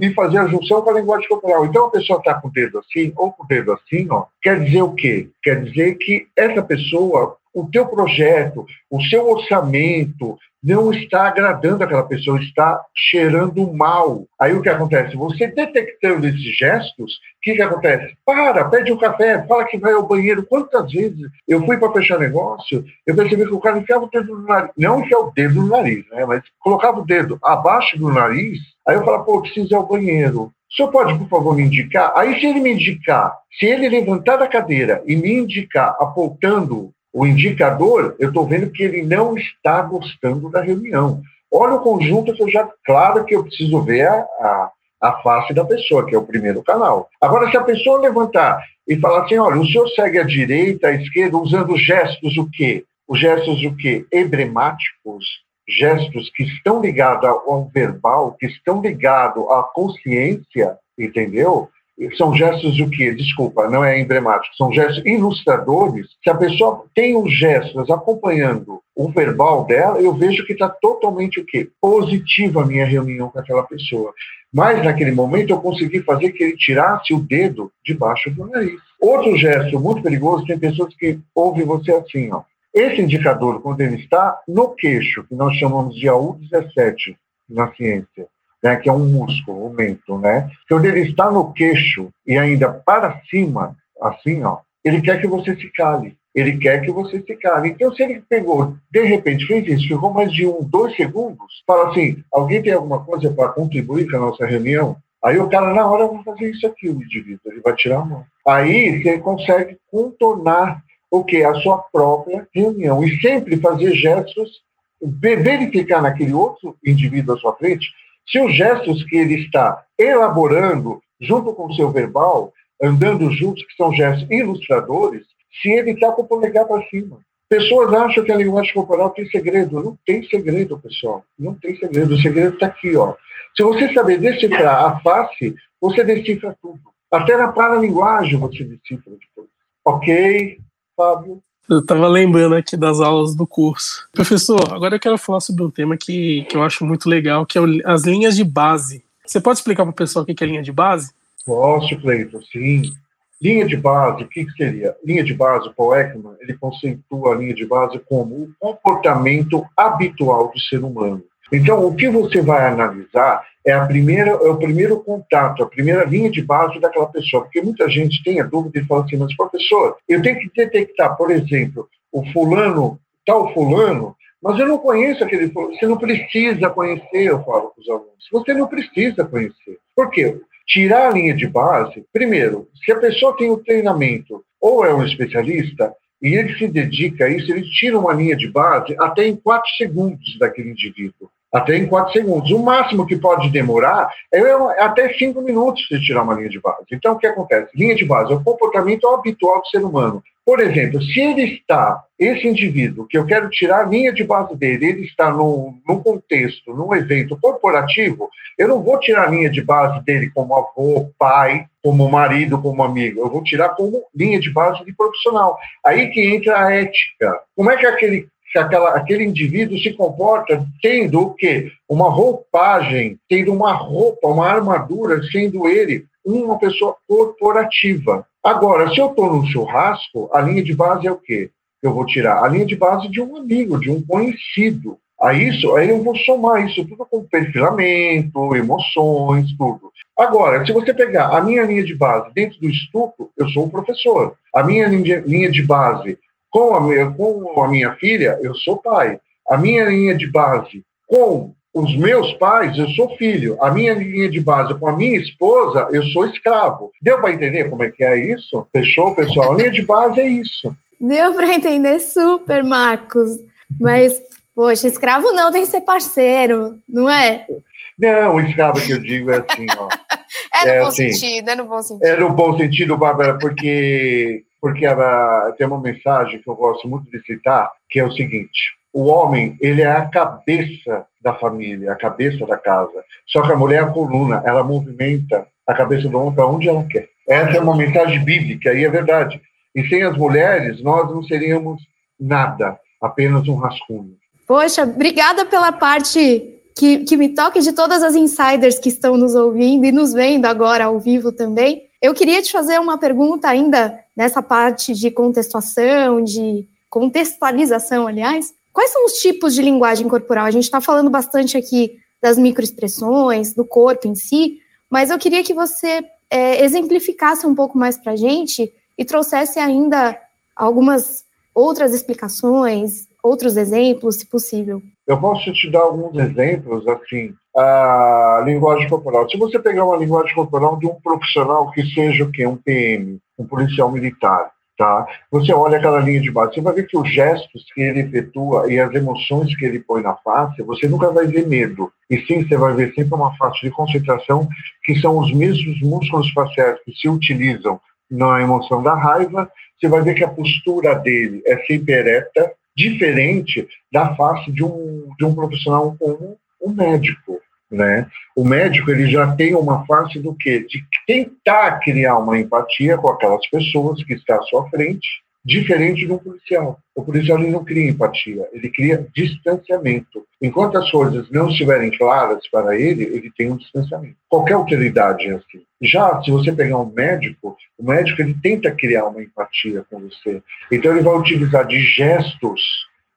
e fazer a junção com a linguagem corporal. Então a pessoa está com o dedo assim ou com o dedo assim, ó, quer dizer o quê? Quer dizer que essa pessoa o teu projeto, o seu orçamento não está agradando aquela pessoa, está cheirando mal. Aí o que acontece? Você detectando esses gestos, o que, que acontece? Para, pede um café, fala que vai ao banheiro. Quantas vezes eu fui para fechar negócio, eu percebi que o cara enfiava o dedo no nariz, não enfiava o dedo no nariz, né? mas colocava o dedo abaixo do nariz, aí eu falava, pô, preciso ir ao banheiro. O senhor pode, por favor, me indicar? Aí, se ele me indicar, se ele levantar da cadeira e me indicar apontando o indicador, eu estou vendo que ele não está gostando da reunião. Olha o conjunto que eu já, claro que eu preciso ver a, a, a face da pessoa, que é o primeiro canal. Agora, se a pessoa levantar e falar assim, olha, o senhor segue à direita, à esquerda, usando gestos o quê? Os gestos o quê? Emblemáticos, gestos que estão ligados ao verbal, que estão ligados à consciência, entendeu? São gestos o quê? Desculpa, não é emblemático, são gestos ilustradores. Se a pessoa tem os gestos acompanhando o verbal dela, eu vejo que está totalmente o quê? Positiva a minha reunião com aquela pessoa. Mas naquele momento eu consegui fazer que ele tirasse o dedo debaixo do nariz. Outro gesto muito perigoso, tem pessoas que ouvem você assim, ó. Esse indicador, quando ele está no queixo, que nós chamamos de AU17 na ciência, né, que é um músculo, o mento, né? Quando ele está no queixo e ainda para cima, assim, ó, ele quer que você se cale. Ele quer que você se cale. Então, se ele pegou, de repente, fez isso, ficou mais de um, dois segundos, fala assim: alguém tem alguma coisa para contribuir com a nossa reunião? Aí o cara, na hora, vai fazer isso aqui, o indivíduo, ele vai tirar a mão. Aí você consegue contornar o que? A sua própria reunião. E sempre fazer gestos, verificar naquele outro indivíduo à sua frente se os gestos que ele está elaborando, junto com o seu verbal, andando juntos, que são gestos ilustradores, se ele está com o polegar para cima. Pessoas acham que a linguagem corporal tem segredo. Não tem segredo, pessoal. Não tem segredo. O segredo está aqui, ó. Se você saber decifrar a face, você decifra tudo. Até na paralinguagem você decifra depois. Ok, Fábio? Eu estava lembrando aqui das aulas do curso. Professor, agora eu quero falar sobre um tema que, que eu acho muito legal, que é as linhas de base. Você pode explicar para o pessoal o que é linha de base? Posso, Cleiton, sim. Linha de base, o que, que seria? Linha de base, Paul Ekman, ele conceitua a linha de base como o comportamento habitual do ser humano. Então, o que você vai analisar é, a primeira, é o primeiro contato, a primeira linha de base daquela pessoa. Porque muita gente tem a dúvida e fala assim, mas professor, eu tenho que detectar, por exemplo, o fulano, tal fulano, mas eu não conheço aquele fulano. Você não precisa conhecer, eu falo para os alunos. Você não precisa conhecer. Por quê? Tirar a linha de base, primeiro, se a pessoa tem o um treinamento ou é um especialista, e ele se dedica a isso, ele tira uma linha de base até em quatro segundos daquele indivíduo até em 4 segundos. O máximo que pode demorar é até 5 minutos de tirar uma linha de base. Então, o que acontece? Linha de base é o comportamento habitual do ser humano. Por exemplo, se ele está, esse indivíduo, que eu quero tirar a linha de base dele, ele está num, num contexto, num evento corporativo, eu não vou tirar a linha de base dele como avô, pai, como marido, como amigo. Eu vou tirar como linha de base de profissional. Aí que entra a ética. Como é que aquele que aquela, aquele indivíduo se comporta tendo o quê? Uma roupagem, tendo uma roupa, uma armadura, sendo ele uma pessoa corporativa. Agora, se eu estou num churrasco, a linha de base é o quê? Eu vou tirar a linha de base de um amigo, de um conhecido. A isso, aí eu vou somar isso tudo com perfilamento, emoções, tudo. Agora, se você pegar a minha linha de base dentro do estupro, eu sou o professor. A minha linha de base com a minha, com a minha filha, eu sou pai. A minha linha de base com os meus pais, eu sou filho. A minha linha de base com a minha esposa, eu sou escravo. Deu para entender como é que é isso? Fechou, pessoal? A linha de base é isso. Deu para entender super, Marcos. Mas, poxa, escravo não tem que ser parceiro, não é? Não, o escravo que eu digo é assim, ó. é no é bom assim, sentido, é no bom sentido. É no bom sentido, Bárbara, porque, porque ela, tem uma mensagem que eu gosto muito de citar, que é o seguinte: o homem, ele é a cabeça da família, a cabeça da casa. Só que a mulher é a coluna, ela movimenta a cabeça do homem para onde ela quer. Essa é uma mensagem bíblica, e é verdade. E sem as mulheres, nós não seríamos nada, apenas um rascunho. Poxa, obrigada pela parte que, que me toca de todas as insiders que estão nos ouvindo e nos vendo agora ao vivo também. Eu queria te fazer uma pergunta ainda nessa parte de contextuação, de contextualização, aliás. Quais são os tipos de linguagem corporal? A gente está falando bastante aqui das microexpressões, do corpo em si, mas eu queria que você é, exemplificasse um pouco mais para a gente e trouxesse ainda algumas outras explicações, outros exemplos, se possível. Eu posso te dar alguns exemplos, assim, a linguagem corporal. Se você pegar uma linguagem corporal de um profissional que seja o quê? Um PM, um policial militar, Tá? Você olha aquela linha de base, você vai ver que os gestos que ele efetua e as emoções que ele põe na face, você nunca vai ver medo. E sim, você vai ver sempre uma face de concentração, que são os mesmos músculos faciais que se utilizam na emoção da raiva. Você vai ver que a postura dele é sempre ereta, diferente da face de um, de um profissional como um médico. Né? O médico ele já tem uma face do quê? De tentar criar uma empatia com aquelas pessoas que estão à sua frente, diferente de um policial. O policial ele não cria empatia, ele cria distanciamento. Enquanto as coisas não estiverem claras para ele, ele tem um distanciamento. Qualquer autoridade é assim. Já se você pegar um médico, o médico ele tenta criar uma empatia com você. Então ele vai utilizar de gestos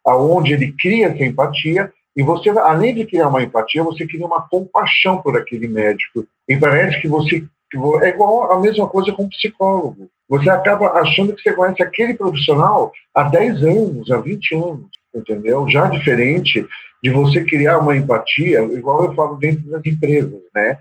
aonde ele cria essa empatia e você, além de criar uma empatia, você cria uma compaixão por aquele médico. E parece que você. É igual a mesma coisa com um psicólogo. Você acaba achando que você conhece aquele profissional há 10 anos, há 20 anos, entendeu? Já diferente de você criar uma empatia, igual eu falo dentro das empresas, né?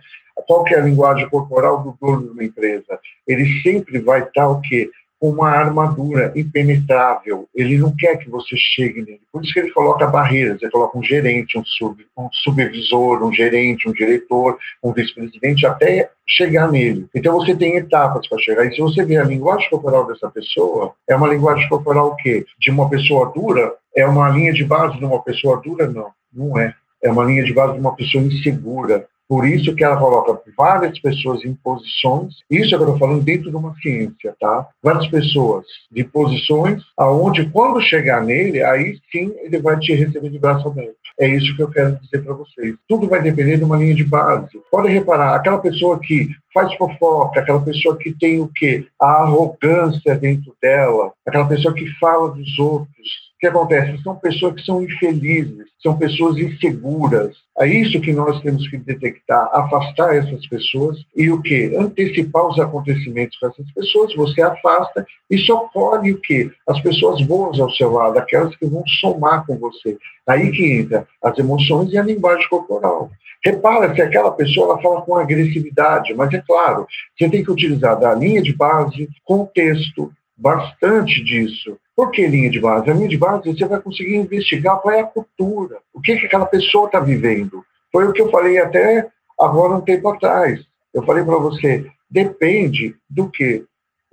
Qual que é a linguagem corporal do dono de uma empresa? Ele sempre vai estar o quê? Uma armadura impenetrável. Ele não quer que você chegue nele. Por isso que ele coloca barreiras. Ele coloca um gerente, um, sub, um supervisor, um gerente, um diretor, um vice-presidente, até chegar nele. Então você tem etapas para chegar. E se você vê a linguagem corporal dessa pessoa, é uma linguagem corporal o quê? De uma pessoa dura? É uma linha de base de uma pessoa dura? Não, não é. É uma linha de base de uma pessoa insegura, por isso que ela coloca várias pessoas em posições, isso é eu estou falando dentro de uma ciência, tá? Várias pessoas de posições aonde quando chegar nele, aí sim ele vai te receber de braço aberto. É isso que eu quero dizer para vocês. Tudo vai depender de uma linha de base. Pode reparar, aquela pessoa que faz fofoca, aquela pessoa que tem o quê? A arrogância dentro dela, aquela pessoa que fala dos outros, que acontece? São pessoas que são infelizes, são pessoas inseguras. É isso que nós temos que detectar, afastar essas pessoas e o que? Antecipar os acontecimentos com essas pessoas, você afasta e só colhe o que? As pessoas boas ao seu lado, aquelas que vão somar com você. Aí que entra as emoções e a linguagem corporal. Repara se aquela pessoa ela fala com agressividade, mas é claro, você tem que utilizar da linha de base, contexto, bastante disso. Por que linha de base? A linha de base você vai conseguir investigar qual é a cultura, o que, que aquela pessoa está vivendo. Foi o que eu falei até agora um tempo atrás. Eu falei para você, depende do que?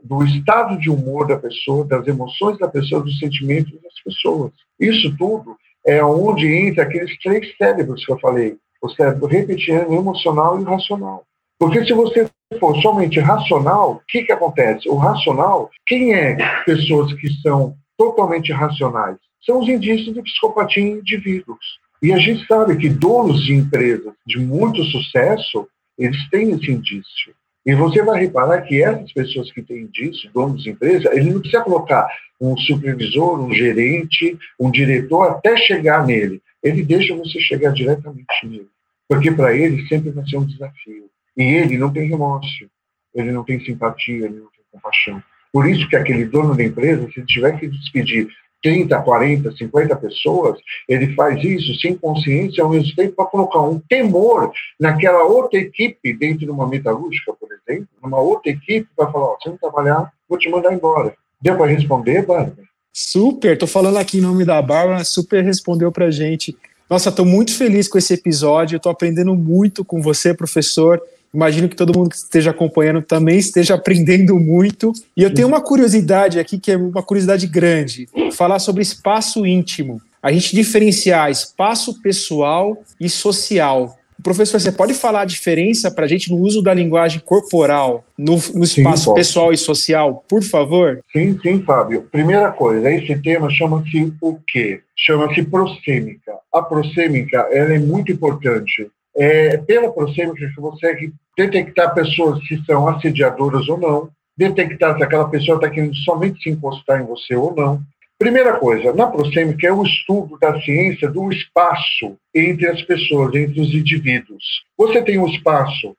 Do estado de humor da pessoa, das emoções da pessoa, dos sentimentos das pessoas. Isso tudo é onde entra aqueles três cérebros que eu falei. O cérebro reptiliano, emocional e racional. Porque se você for somente racional, o que, que acontece? O racional, quem é pessoas que são totalmente racionais? São os indícios de psicopatia em indivíduos. E a gente sabe que donos de empresas de muito sucesso, eles têm esse indício. E você vai reparar que essas pessoas que têm disso, donos de empresa, ele não precisa colocar um supervisor, um gerente, um diretor até chegar nele. Ele deixa você chegar diretamente nele. Porque para ele sempre vai ser um desafio. E ele não tem remorso, ele não tem simpatia, ele não tem compaixão. Por isso que aquele dono da empresa, se tiver que despedir 30, 40, 50 pessoas, ele faz isso sem consciência, ao mesmo tempo para colocar um temor naquela outra equipe dentro de uma metalúrgica, por exemplo, numa outra equipe, para falar, oh, você não trabalhar, vou te mandar embora. Deu para responder, Bárbara? Super, estou falando aqui em nome da Bárbara, super respondeu para gente. Nossa, estou muito feliz com esse episódio, estou aprendendo muito com você, professor. Imagino que todo mundo que esteja acompanhando também esteja aprendendo muito. E eu tenho uma curiosidade aqui, que é uma curiosidade grande: falar sobre espaço íntimo. A gente diferenciar espaço pessoal e social. Professor, você pode falar a diferença para a gente no uso da linguagem corporal no, no espaço sim, pessoal e social, por favor? Sim, sim, Fábio. Primeira coisa, esse tema chama-se o quê? Chama-se prosêmica. A prosêmica ela é muito importante é, pela você consegue detectar pessoas que são assediadoras ou não, detectar se aquela pessoa está querendo somente se encostar em você ou não. Primeira coisa, na prosêmica é o estudo da ciência do espaço entre as pessoas, entre os indivíduos. Você tem um espaço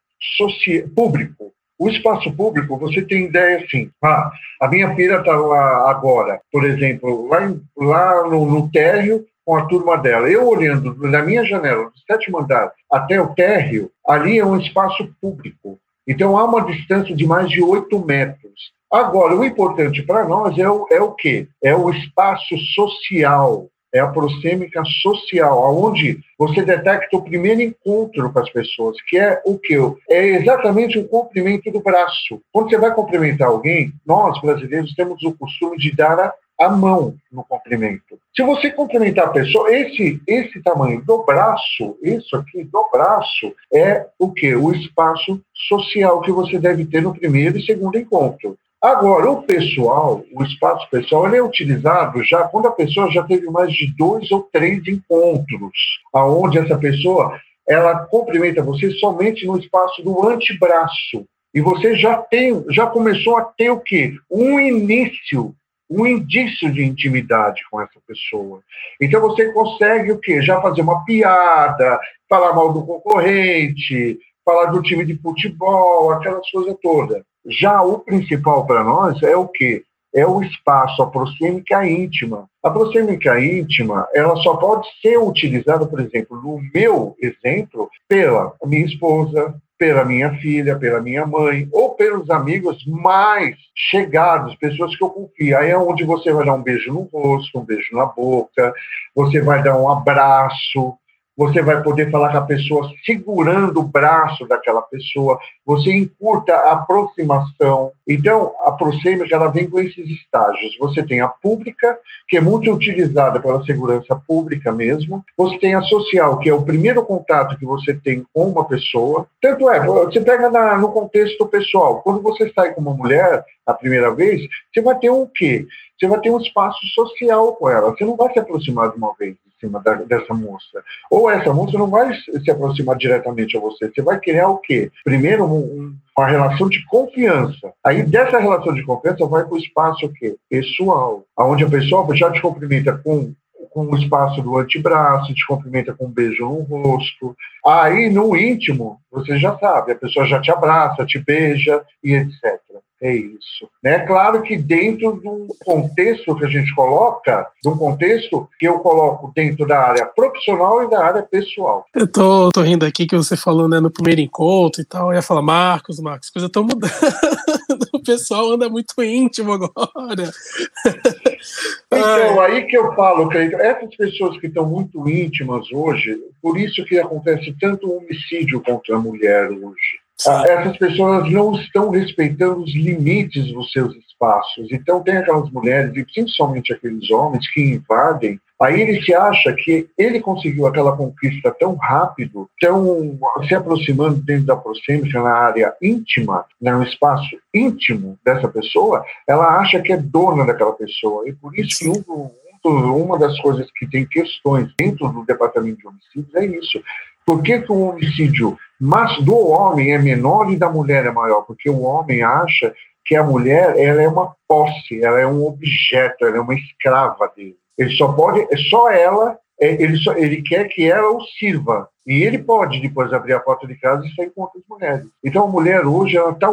público. O espaço público, você tem ideia assim, ah, a minha filha está lá agora, por exemplo, lá, lá no, no térreo, com a turma dela. Eu olhando da minha janela, do sétimo andar até o térreo, ali é um espaço público. Então há uma distância de mais de oito metros. Agora, o importante para nós é o, é o quê? É o espaço social, é a prosêmica social, aonde você detecta o primeiro encontro com as pessoas, que é o quê? É exatamente o cumprimento do braço. Quando você vai cumprimentar alguém, nós brasileiros temos o costume de dar a a mão no comprimento. Se você cumprimentar a pessoa, esse, esse tamanho do braço, isso aqui do braço, é o que? O espaço social que você deve ter no primeiro e segundo encontro. Agora, o pessoal, o espaço pessoal, ele é utilizado já quando a pessoa já teve mais de dois ou três encontros, aonde essa pessoa ela cumprimenta você somente no espaço do antebraço. E você já tem, já começou a ter o quê? Um início um indício de intimidade com essa pessoa. Então você consegue o quê? Já fazer uma piada, falar mal do concorrente, falar do time de futebol, aquelas coisas todas. Já o principal para nós é o quê? É o espaço, a prosêmica íntima. A prosêmica íntima, ela só pode ser utilizada, por exemplo, no meu exemplo, pela minha esposa, pela minha filha, pela minha mãe, ou pelos amigos mais chegados, pessoas que eu confio. Aí é onde você vai dar um beijo no rosto, um beijo na boca, você vai dar um abraço, você vai poder falar com a pessoa segurando o braço daquela pessoa, você encurta a aproximação. Então, a prosêmica ela vem com esses estágios. Você tem a pública, que é muito utilizada pela segurança pública mesmo. Você tem a social, que é o primeiro contato que você tem com uma pessoa. Tanto é, você pega na, no contexto pessoal. Quando você sai com uma mulher a primeira vez, você vai ter um quê? Você vai ter um espaço social com ela. Você não vai se aproximar de uma vez cima da, dessa moça. Ou essa moça não vai se aproximar diretamente a você. Você vai criar o quê? Primeiro, um, uma relação de confiança. Aí, dessa relação de confiança, vai para o espaço o quê? pessoal, onde a pessoa já te cumprimenta com com o espaço do antebraço, te cumprimenta com um beijo no rosto. Aí, no íntimo, você já sabe, a pessoa já te abraça, te beija e etc. É isso. É claro que dentro de um contexto que a gente coloca, de um contexto que eu coloco dentro da área profissional e da área pessoal. Eu tô, tô rindo aqui que você falou né, no primeiro encontro e tal, eu ia falar, Marcos, Marcos, coisa tão mudando. o pessoal anda muito íntimo agora. Então, aí que eu falo, Cleiton, essas pessoas que estão muito íntimas hoje, por isso que acontece tanto homicídio contra a mulher hoje ah, essas pessoas não estão respeitando os limites dos seus espaços. Então, tem aquelas mulheres, e principalmente aqueles homens, que invadem. Aí ele se acha que ele conseguiu aquela conquista tão rápido, tão se aproximando dentro da prosêmica na área íntima, né, no espaço íntimo dessa pessoa, ela acha que é dona daquela pessoa. E por isso que um, uma das coisas que tem questões dentro do departamento de homicídios é isso. Por que, que um homicídio Mas do homem é menor e da mulher é maior, porque o homem acha que a mulher ela é uma posse, ela é um objeto, ela é uma escrava dele. Ele só pode, é só ela, é, ele, só, ele quer que ela o sirva. E ele pode depois abrir a porta de casa e sair com outras mulheres. Então a mulher hoje ela está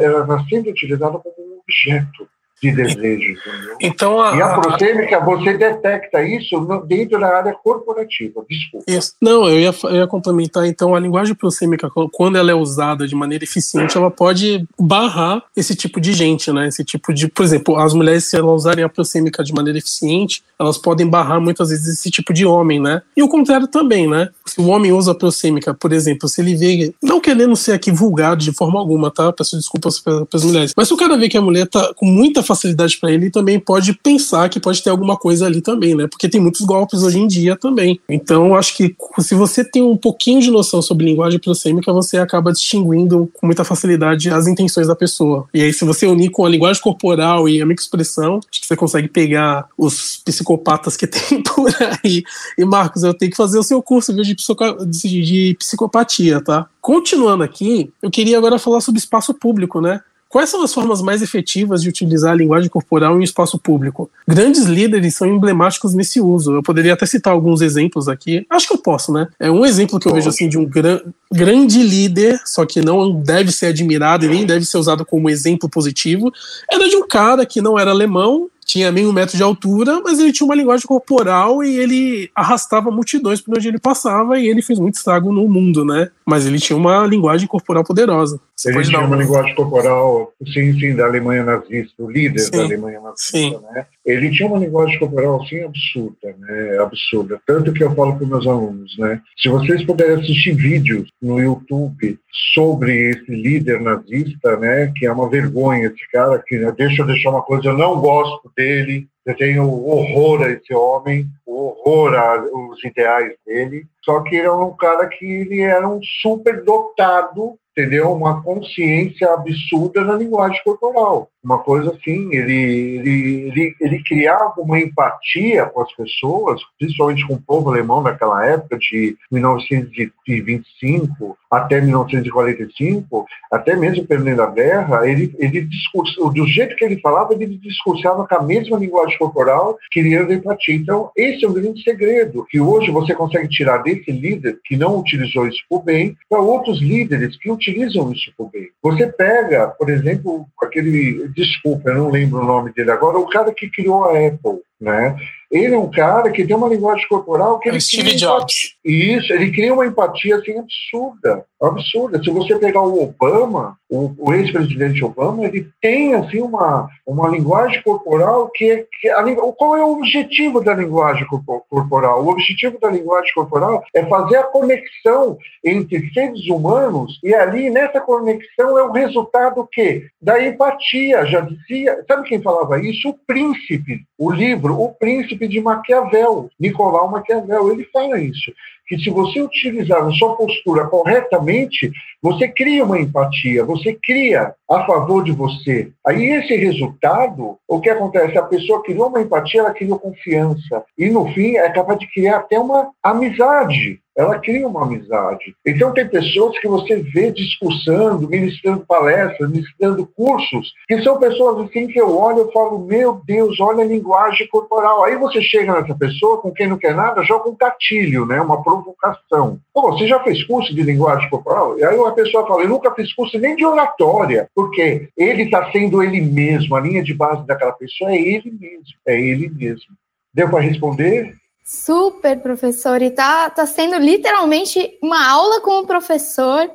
ela tá sendo utilizada como um objeto de desejo, entendeu? Então, a, e a prosêmica, você detecta isso dentro da área corporativa, desculpa. Isso. Não, eu ia, eu ia complementar, então, a linguagem prosêmica, quando ela é usada de maneira eficiente, ela pode barrar esse tipo de gente, né? Esse tipo de, por exemplo, as mulheres, se elas usarem a prosêmica de maneira eficiente, elas podem barrar muitas vezes esse tipo de homem, né? E o contrário também, né? Se o homem usa a prosêmica, por exemplo, se ele vê, não querendo ser aqui vulgado de forma alguma, tá? Peço desculpas para as mulheres, mas se o cara vê que a mulher tá com muita facilidade para ele, também pode pensar que pode ter alguma coisa ali também, né? Porque tem muitos golpes hoje em dia também. Então, acho que se você tem um pouquinho de noção sobre linguagem prosêmica, você acaba distinguindo com muita facilidade as intenções da pessoa. E aí, se você unir com a linguagem corporal e a microexpressão, acho que você consegue pegar os psicopatas que tem por aí. E, Marcos, eu tenho que fazer o seu curso viu, de, de, de psicopatia, tá? Continuando aqui, eu queria agora falar sobre espaço público, né? Quais são as formas mais efetivas de utilizar a linguagem corporal em espaço público? Grandes líderes são emblemáticos nesse uso. Eu poderia até citar alguns exemplos aqui. Acho que eu posso, né? É um exemplo que eu vejo assim de um gran grande líder, só que não deve ser admirado e nem deve ser usado como exemplo positivo, era de um cara que não era alemão, tinha meio um metro de altura, mas ele tinha uma linguagem corporal e ele arrastava multidões por onde ele passava e ele fez muito estrago no mundo, né? Mas ele tinha uma linguagem corporal poderosa. Você ele tinha uma linguagem corporal, sim, sim, da Alemanha nazista, o líder sim, da Alemanha nazista, sim. né? Ele tinha uma linguagem corporal, assim, absurda, né? Absurda. Tanto que eu falo para meus alunos, né? Se vocês puderem assistir vídeos no YouTube sobre esse líder nazista, né? Que é uma vergonha esse cara, que né? deixa eu deixar uma coisa, eu não gosto dele, eu tenho horror a esse homem, horror aos ideais dele. Só que ele é um cara que ele era um super dotado entendeu? Uma consciência absurda na linguagem corporal. Uma coisa assim, ele, ele, ele, ele criava uma empatia com as pessoas, principalmente com o povo alemão naquela época, de 1925 até 1945, até mesmo perdendo a guerra, ele, ele discurso, do jeito que ele falava, ele discursava com a mesma linguagem corporal, criando empatia. Então, esse é um grande segredo, que hoje você consegue tirar desse líder que não utilizou isso por bem, para outros líderes que utilizam isso por bem. Você pega, por exemplo, aquele, desculpa, eu não lembro o nome dele agora, o cara que criou a Apple, né? Ele é um cara que tem uma linguagem corporal que é ele Steve Jobs. Isso, ele cria uma empatia assim absurda, absurda. Se você pegar o Obama, o, o ex-presidente Obama, ele tem assim uma, uma linguagem corporal que é que a, qual é o objetivo da linguagem corporal? O objetivo da linguagem corporal é fazer a conexão entre seres humanos e ali nessa conexão é o resultado que da empatia. Já dizia, sabe quem falava isso? O príncipe. O livro, o príncipe príncipe de Maquiavel, Nicolau Maquiavel, ele fala isso, que se você utilizar a sua postura corretamente, você cria uma empatia, você cria a favor de você. Aí esse resultado, o que acontece? A pessoa criou uma empatia, ela criou confiança. E no fim é capaz de criar até uma amizade ela cria uma amizade. Então, tem pessoas que você vê discursando, ministrando palestras, ministrando cursos, que são pessoas assim que eu olho e falo, meu Deus, olha a linguagem corporal. Aí você chega nessa pessoa, com quem não quer nada, joga um gatilho, né? uma provocação. Pô, você já fez curso de linguagem corporal? E aí uma pessoa fala, eu nunca fiz curso nem de oratória, porque ele está sendo ele mesmo, a linha de base daquela pessoa é ele mesmo, é ele mesmo. Deu para responder? Super, professor. E tá, tá sendo literalmente uma aula com o professor,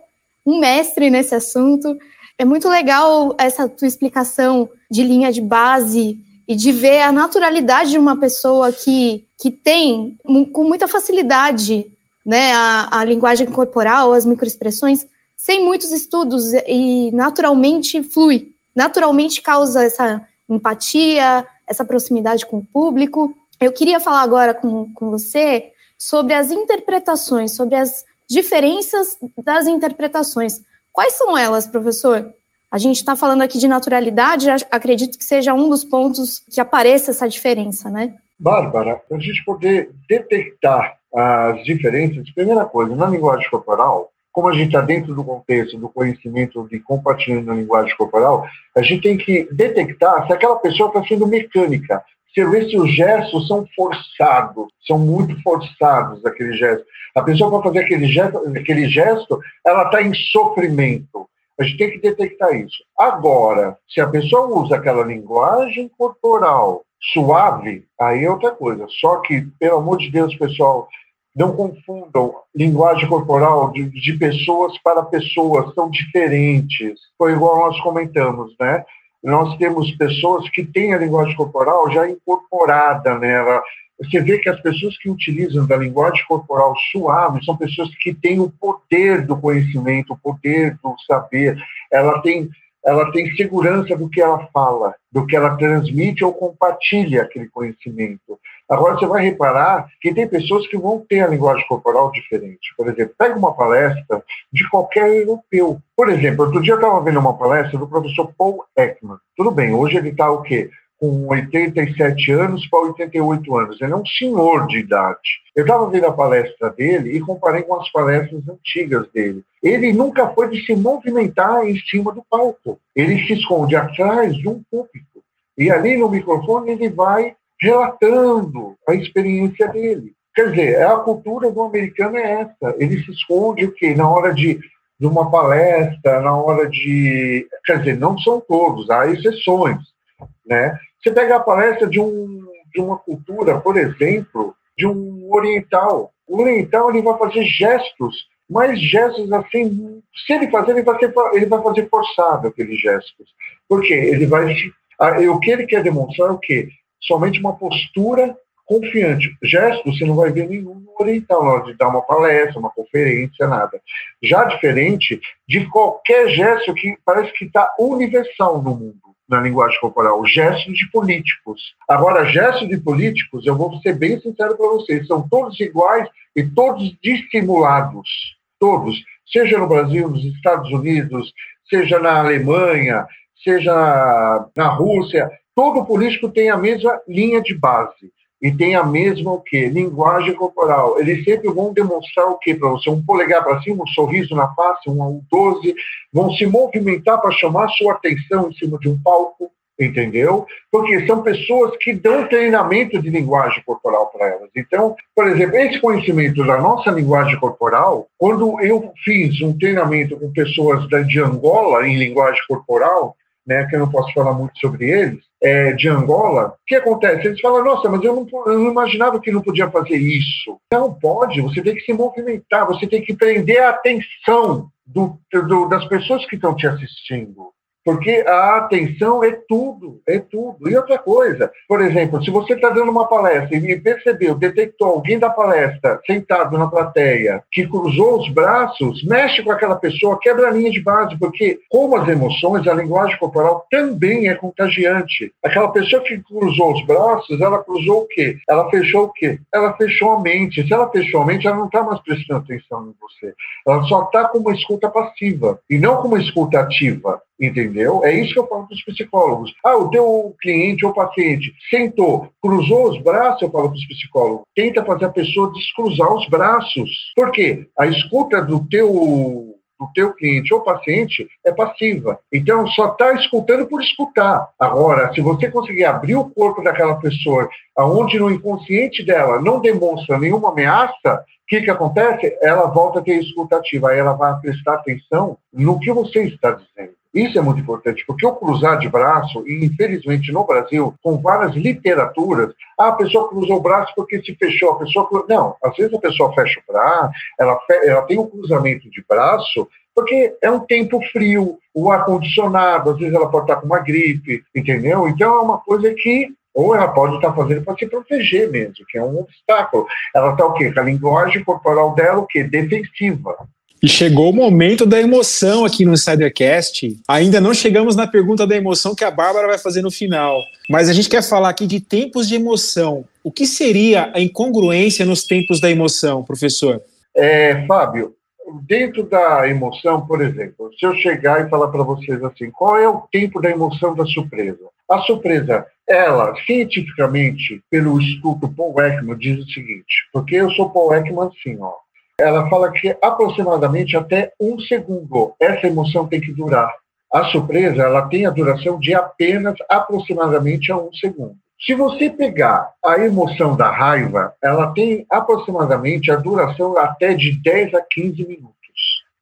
um mestre nesse assunto. É muito legal essa tua explicação de linha de base e de ver a naturalidade de uma pessoa que, que tem com muita facilidade né, a, a linguagem corporal, as microexpressões, sem muitos estudos e naturalmente flui, naturalmente causa essa empatia, essa proximidade com o público. Eu queria falar agora com, com você sobre as interpretações, sobre as diferenças das interpretações. Quais são elas, professor? A gente está falando aqui de naturalidade, acredito que seja um dos pontos que apareça essa diferença, né? Bárbara, para a gente poder detectar as diferenças, primeira coisa, na linguagem corporal, como a gente está dentro do contexto do conhecimento de compartilhamento da linguagem corporal, a gente tem que detectar se aquela pessoa está sendo mecânica, você vê se os gestos são forçados, são muito forçados aquele gesto. A pessoa para fazer aquele gesto, aquele gesto ela está em sofrimento. A gente tem que detectar isso. Agora, se a pessoa usa aquela linguagem corporal suave, aí é outra coisa. Só que, pelo amor de Deus, pessoal, não confundam linguagem corporal de, de pessoas para pessoas, são diferentes. Foi igual nós comentamos, né? Nós temos pessoas que têm a linguagem corporal já incorporada nela. Você vê que as pessoas que utilizam da linguagem corporal suave são pessoas que têm o poder do conhecimento, o poder do saber. Ela tem ela tem segurança do que ela fala, do que ela transmite ou compartilha aquele conhecimento. Agora, você vai reparar que tem pessoas que vão ter a linguagem corporal diferente. Por exemplo, pega uma palestra de qualquer europeu. Por exemplo, outro dia eu estava vendo uma palestra do professor Paul Ekman. Tudo bem, hoje ele está o quê? com 87 anos para 88 anos. Ele é um senhor de idade. Eu estava vendo a palestra dele e comparei com as palestras antigas dele. Ele nunca foi de se movimentar em cima do palco. Ele se esconde atrás de um púlpito. E ali no microfone ele vai relatando a experiência dele. Quer dizer, a cultura do americano é essa. Ele se esconde o quê? Na hora de, de uma palestra, na hora de. Quer dizer, não são todos, há exceções. Né? Você pega a palestra de, um, de uma cultura, por exemplo, de um oriental. O oriental ele vai fazer gestos, mas gestos assim, se ele fazer, ele vai, ser, ele vai fazer forçado aqueles gestos. Por quê? Ele vai. O que ele quer demonstrar é o quê? Somente uma postura confiante. Gesto você não vai ver nenhum oriental, na hora de dar uma palestra, uma conferência, nada. Já diferente de qualquer gesto que parece que está universal no mundo na linguagem corporal, gestos de políticos. Agora, gestos de políticos, eu vou ser bem sincero para vocês, são todos iguais e todos dissimulados. Todos. Seja no Brasil, nos Estados Unidos, seja na Alemanha, seja na Rússia, todo político tem a mesma linha de base e tem a mesma o quê? Linguagem corporal. Eles sempre vão demonstrar o quê para você? Um polegar para cima, um sorriso na face, um 12, vão se movimentar para chamar sua atenção em cima de um palco, entendeu? Porque são pessoas que dão treinamento de linguagem corporal para elas. Então, por exemplo, esse conhecimento da nossa linguagem corporal, quando eu fiz um treinamento com pessoas de Angola em linguagem corporal, né, que eu não posso falar muito sobre eles, é, de Angola, o que acontece? Eles falam, nossa, mas eu não, eu não, imaginava que não podia fazer isso. Não pode, você tem que se movimentar, você tem que prender a atenção do, do, das pessoas que estão te assistindo. Porque a atenção é tudo, é tudo. E outra coisa, por exemplo, se você está dando uma palestra e percebeu, detectou alguém da palestra sentado na plateia que cruzou os braços, mexe com aquela pessoa, quebra a linha de base, porque como as emoções, a linguagem corporal também é contagiante. Aquela pessoa que cruzou os braços, ela cruzou o quê? Ela fechou o quê? Ela fechou a mente. Se ela fechou a mente, ela não está mais prestando atenção em você. Ela só está com uma escuta passiva e não com uma escuta ativa. Entendeu? É isso que eu falo para os psicólogos. Ah, o teu cliente ou paciente sentou, cruzou os braços, eu falo para os psicólogos, tenta fazer a pessoa descruzar os braços. Por quê? A escuta do teu do teu cliente ou paciente é passiva. Então, só está escutando por escutar. Agora, se você conseguir abrir o corpo daquela pessoa, aonde no inconsciente dela não demonstra nenhuma ameaça, o que, que acontece? Ela volta a ter escutativa, aí ela vai prestar atenção no que você está dizendo. Isso é muito importante, porque o cruzar de braço, e infelizmente no Brasil, com várias literaturas, ah, a pessoa cruzou o braço porque se fechou, a pessoa. Não, às vezes a pessoa fecha o braço, ela, ela tem um cruzamento de braço porque é um tempo frio, o ar-condicionado, às vezes ela pode estar com uma gripe, entendeu? Então é uma coisa que ou ela pode estar fazendo para se proteger mesmo, que é um obstáculo. Ela está o quê? Com a linguagem corporal dela, o quê? Defensiva. E chegou o momento da emoção aqui no Insidercast. Ainda não chegamos na pergunta da emoção que a Bárbara vai fazer no final. Mas a gente quer falar aqui de tempos de emoção. O que seria a incongruência nos tempos da emoção, professor? É, Fábio, dentro da emoção, por exemplo, se eu chegar e falar para vocês assim, qual é o tempo da emoção da surpresa? A surpresa, ela, cientificamente, pelo estudo Paul Ekman, diz o seguinte, porque eu sou Paul Ekman assim, ó, ela fala que aproximadamente até um segundo essa emoção tem que durar. A surpresa ela tem a duração de apenas aproximadamente a um segundo. Se você pegar a emoção da raiva, ela tem aproximadamente a duração até de 10 a 15 minutos.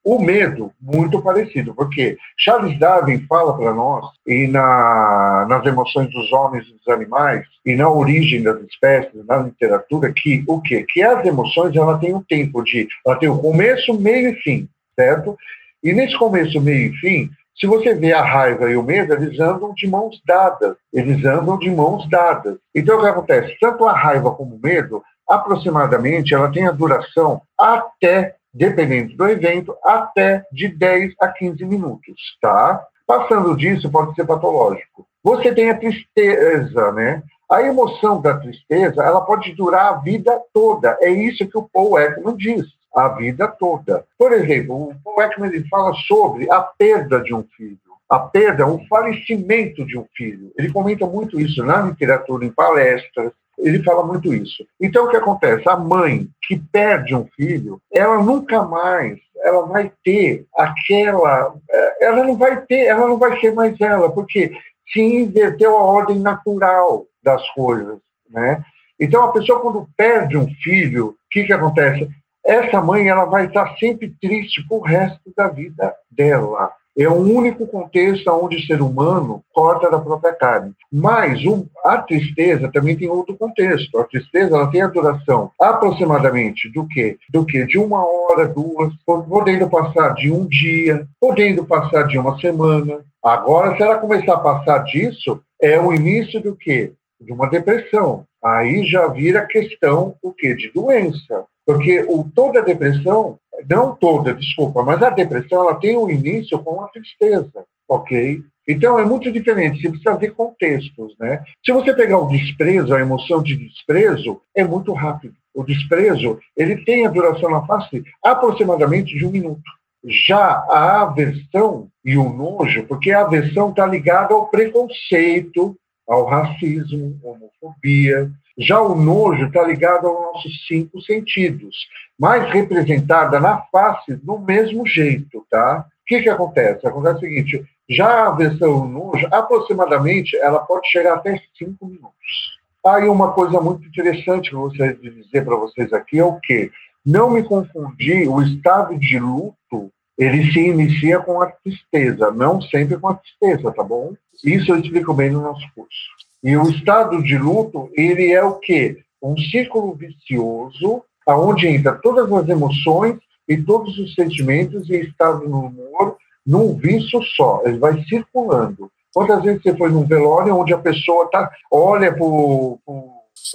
O medo, muito parecido, porque Charles Darwin fala para nós, e na, nas emoções dos homens e dos animais, e na origem das espécies, na literatura, que o quê? Que as emoções ela têm um tempo de. Ela tem o começo, meio e fim, certo? E nesse começo, meio e fim, se você vê a raiva e o medo, eles andam de mãos dadas. Eles andam de mãos dadas. Então, o que acontece? Tanto a raiva como o medo, aproximadamente, ela tem a duração até dependendo do evento, até de 10 a 15 minutos, tá? Passando disso, pode ser patológico. Você tem a tristeza, né? A emoção da tristeza, ela pode durar a vida toda. É isso que o Paul Ekman diz, a vida toda. Por exemplo, o Paul Ekman ele fala sobre a perda de um filho. A perda, o falecimento de um filho. Ele comenta muito isso na literatura, em palestras, ele fala muito isso. Então, o que acontece? A mãe que perde um filho, ela nunca mais ela vai ter aquela. Eh, ela não vai ter, ela não vai ser mais ela, porque se inverteu a ordem natural das coisas. Né? Então, a pessoa, quando perde um filho, o que, que acontece? Essa mãe ela vai estar sempre triste para o resto da vida dela. É o único contexto onde o ser humano corta da própria carne. Mas o, a tristeza também tem outro contexto. A tristeza ela tem a duração aproximadamente do que? Do que? De uma hora, duas, podendo passar de um dia, podendo passar de uma semana. Agora, se ela começar a passar disso, é o início do quê? De uma depressão. Aí já vira questão o quê? De doença. Porque o, toda depressão não toda, desculpa, mas a depressão ela tem um início com a tristeza, ok? Então é muito diferente, você precisa ver contextos, né? Se você pegar o desprezo, a emoção de desprezo, é muito rápido. O desprezo, ele tem a duração na face aproximadamente de um minuto. Já a aversão e o nojo, porque a aversão está ligada ao preconceito, ao racismo, homofobia, já o nojo está ligado aos nossos cinco sentidos, mas representada na face do mesmo jeito, tá? O que, que acontece? Acontece o seguinte, já a versão nojo, aproximadamente, ela pode chegar até cinco minutos. Aí uma coisa muito interessante que eu gostaria de dizer para vocês aqui é o quê? Não me confundir, o estado de luto, ele se inicia com a tristeza, não sempre com a tristeza, tá bom? Isso eu explico bem no nosso curso. E o estado de luto, ele é o quê? Um círculo vicioso, aonde entra todas as emoções e todos os sentimentos e estado no humor num vício só. Ele vai circulando. Quantas vezes você foi num velório onde a pessoa tá, olha para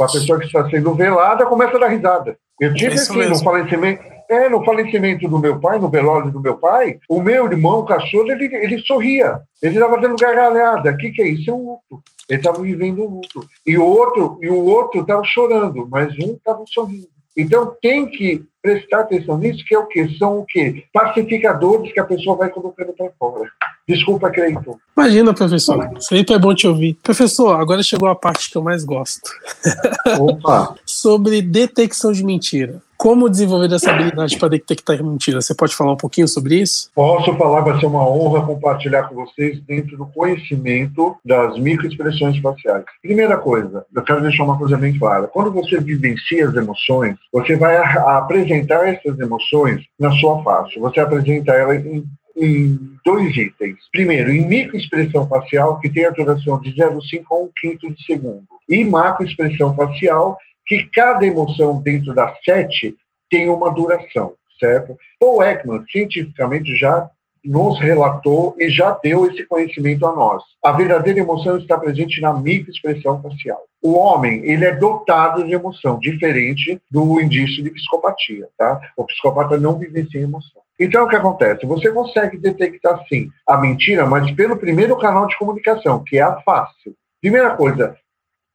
a pessoa que está sendo velada começa a dar risada. Eu tive é aqui no falecimento, é, no falecimento do meu pai, no velório do meu pai, o meu irmão, o cachorro, ele, ele sorria. Ele estava dando gargalhada. O que, que é isso? É um luto. Ele estava vivendo um luto. E o outro e o outro estava chorando, mas um estava sorrindo. Então tem que prestar atenção nisso, que é o quê? São o quê? Pacificadores que a pessoa vai colocando para fora. Desculpa, Cleiton. Imagina, professor. Sempre é bom te ouvir. Professor, agora chegou a parte que eu mais gosto. Opa! Sobre detecção de mentira. Como desenvolver essa habilidade para detectar mentira? Você pode falar um pouquinho sobre isso? Posso falar, vai ser uma honra compartilhar com vocês dentro do conhecimento das microexpressões faciais. Primeira coisa, eu quero deixar uma coisa bem clara. Quando você vivencia as emoções, você vai apresentar essas emoções na sua face. Você apresenta ela em em dois itens. Primeiro, em microexpressão facial, que tem a duração de 0,5 a 1 quinto de segundo. E macroexpressão facial, que cada emoção dentro das sete tem uma duração, certo? Paul Ekman, cientificamente, já nos relatou e já deu esse conhecimento a nós. A verdadeira emoção está presente na microexpressão facial. O homem, ele é dotado de emoção, diferente do indício de psicopatia, tá? O psicopata não vive sem emoção. Então, o que acontece? Você consegue detectar, sim, a mentira, mas pelo primeiro canal de comunicação, que é a face. Primeira coisa,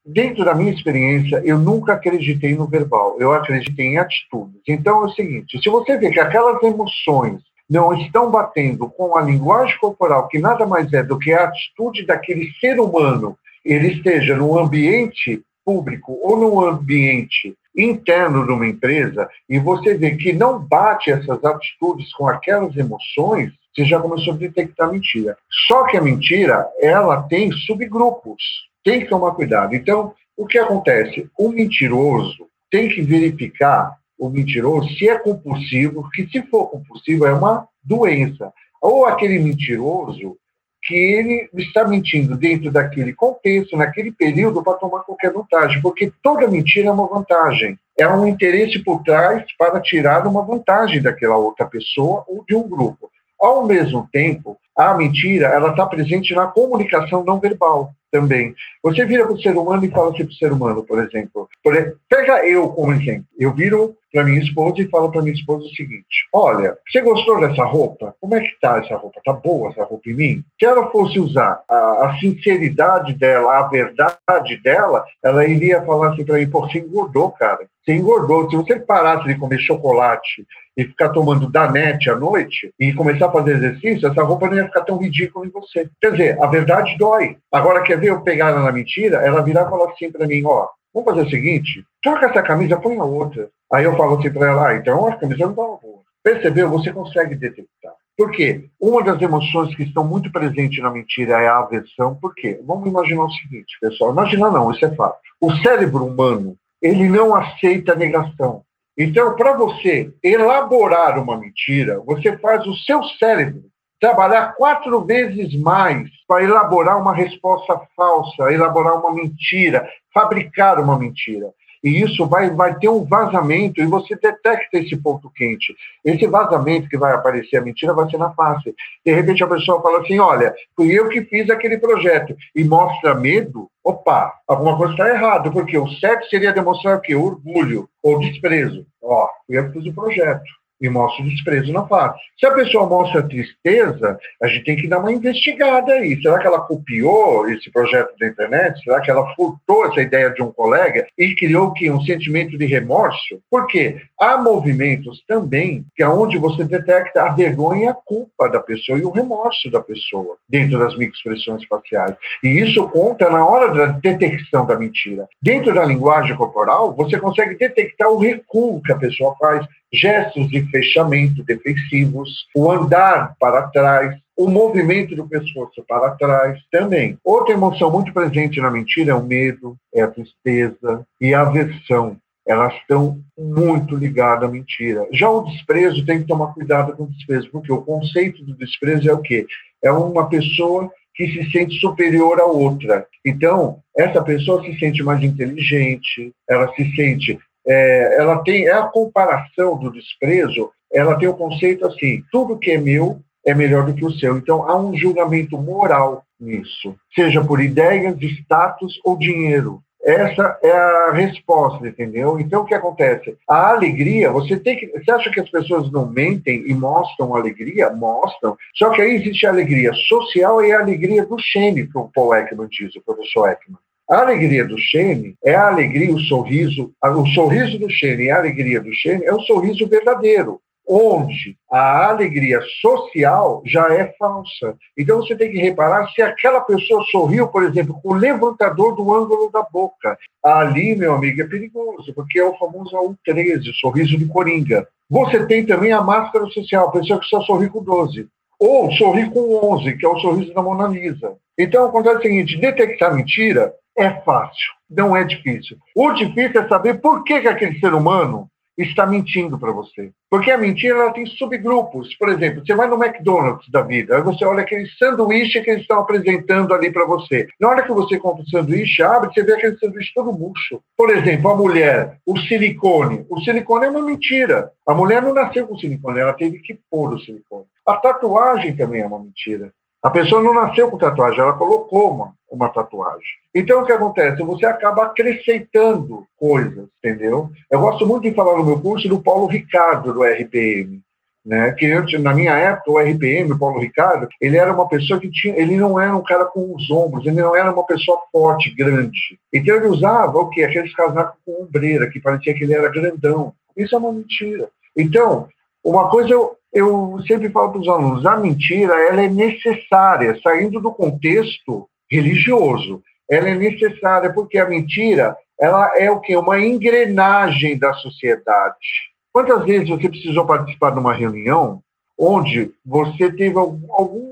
dentro da minha experiência, eu nunca acreditei no verbal, eu acreditei em atitudes. Então, é o seguinte, se você vê que aquelas emoções não estão batendo com a linguagem corporal, que nada mais é do que a atitude daquele ser humano, ele esteja no ambiente público ou no ambiente interno de uma empresa e você vê que não bate essas atitudes com aquelas emoções, você já começou a detectar mentira. Só que a mentira, ela tem subgrupos. Tem que tomar cuidado. Então, o que acontece? O mentiroso tem que verificar o mentiroso se é compulsivo, que se for compulsivo é uma doença. Ou aquele mentiroso que ele está mentindo dentro daquele contexto, naquele período, para tomar qualquer vantagem, porque toda mentira é uma vantagem. É um interesse por trás para tirar uma vantagem daquela outra pessoa ou de um grupo. Ao mesmo tempo, a mentira ela está presente na comunicação não verbal também. Você vira para o ser humano e fala assim para o ser humano, por exemplo. Por exemplo, pega eu como exemplo. Eu viro para minha esposa e falo para minha esposa o seguinte: Olha, você gostou dessa roupa? Como é que tá essa roupa? Tá boa essa roupa em mim? Se ela fosse usar a, a sinceridade dela, a verdade dela, ela iria falar assim para mim: Pô, você engordou, cara. Você engordou. Se você parasse de comer chocolate e ficar tomando danete à noite e começar a fazer exercício, essa roupa não ia ficar tão ridícula em você. Quer dizer, a verdade dói. Agora, quer ver eu pegar ela na mentira? Ela virar e falar assim para mim: Ó, vamos fazer o seguinte, troca essa camisa, põe a outra. Aí eu falo assim para ela, ah, então a camisa não estava boa. Percebeu? Você consegue detectar. Por quê? Uma das emoções que estão muito presentes na mentira é a aversão. Por quê? Vamos imaginar o seguinte, pessoal. Imaginar não, isso é fato. O cérebro humano, ele não aceita negação. Então, para você elaborar uma mentira, você faz o seu cérebro trabalhar quatro vezes mais para elaborar uma resposta falsa, elaborar uma mentira, fabricar uma mentira e isso vai, vai ter um vazamento e você detecta esse ponto quente. Esse vazamento que vai aparecer a mentira vai ser na face. De repente a pessoa fala assim: olha, fui eu que fiz aquele projeto e mostra medo. Opa, alguma coisa está errada, porque o certo seria demonstrar o quê? Orgulho ou desprezo. Ó, fui eu que fiz o projeto e mostra o desprezo na face. Se a pessoa mostra tristeza, a gente tem que dar uma investigada aí. Será que ela copiou esse projeto da internet? Será que ela furtou essa ideia de um colega e criou que um sentimento de remorso? Por quê? Há movimentos também que é onde você detecta a vergonha e a culpa da pessoa e o remorso da pessoa dentro das microexpressões faciais. E isso conta na hora da detecção da mentira. Dentro da linguagem corporal, você consegue detectar o recuo que a pessoa faz, gestos de fechamento defensivos, o andar para trás, o movimento do pescoço para trás também. Outra emoção muito presente na mentira é o medo, é a tristeza e a aversão. Elas estão muito ligadas à mentira. Já o desprezo tem que tomar cuidado com o desprezo, porque o conceito do desprezo é o quê? É uma pessoa que se sente superior à outra. Então, essa pessoa se sente mais inteligente, ela se sente é, ela tem é a comparação do desprezo, ela tem o conceito assim, tudo que é meu é melhor do que o seu. Então há um julgamento moral nisso, seja por ideias, status ou dinheiro. Essa é a resposta, entendeu? Então, o que acontece? A alegria, você tem que. Você acha que as pessoas não mentem e mostram alegria? Mostram. Só que aí existe a alegria social e a alegria do shame, que o Paul Ekman diz, o professor Ekman. A alegria do Shane é a alegria, o sorriso, o sorriso do Shane e a alegria do Shane é o sorriso verdadeiro, onde a alegria social já é falsa. Então você tem que reparar se aquela pessoa sorriu, por exemplo, com o levantador do ângulo da boca. Ali, meu amigo, é perigoso, porque é o famoso AU13, o sorriso de coringa. Você tem também a máscara social, a pessoa que só sorri com 12. Ou sorri com 11, que é o sorriso da Mona Lisa. Então acontece o seguinte: detectar mentira é fácil, não é difícil. O difícil é saber por que, que aquele ser humano está mentindo para você. Porque a mentira ela tem subgrupos. Por exemplo, você vai no McDonald's da vida, aí você olha aquele sanduíche que eles estão apresentando ali para você. Na hora que você compra o sanduíche, abre, você vê aquele sanduíche todo murcho. Por exemplo, a mulher, o silicone. O silicone é uma mentira. A mulher não nasceu com silicone, ela teve que pôr o silicone. A tatuagem também é uma mentira. A pessoa não nasceu com tatuagem, ela colocou uma, uma tatuagem. Então, o que acontece? Você acaba acrescentando coisas, entendeu? Eu gosto muito de falar no meu curso do Paulo Ricardo, do RPM. Né? Que na minha época, o RPM, o Paulo Ricardo, ele era uma pessoa que tinha, ele não era um cara com os ombros, ele não era uma pessoa forte, grande. Então ele usava o quê? Aqueles casacos com ombreira, que parecia que ele era grandão. Isso é uma mentira. Então, uma coisa eu, eu sempre falo para os alunos, a mentira ela é necessária, saindo do contexto religioso. ela é necessária, porque a mentira ela é o que? Uma engrenagem da sociedade. Quantas vezes você precisou participar de uma reunião onde você teve algum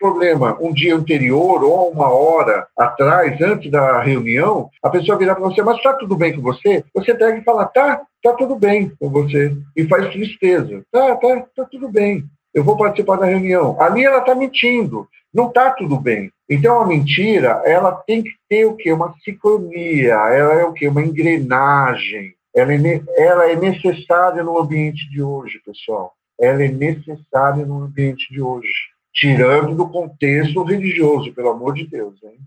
problema um dia anterior ou uma hora atrás, antes da reunião, a pessoa virar para você, mas está tudo bem com você? Você pega e fala, tá, tá tudo bem com você. E faz tristeza. Tá, tá, tá tudo bem. Eu vou participar da reunião. Ali ela está mentindo. Não está tudo bem. Então a mentira, ela tem que ter o quê? Uma sincronia. Ela é o quê? Uma engrenagem. Ela é, ela é necessária no ambiente de hoje, pessoal. Ela é necessária no ambiente de hoje tirando do contexto religioso, pelo amor de Deus, hein?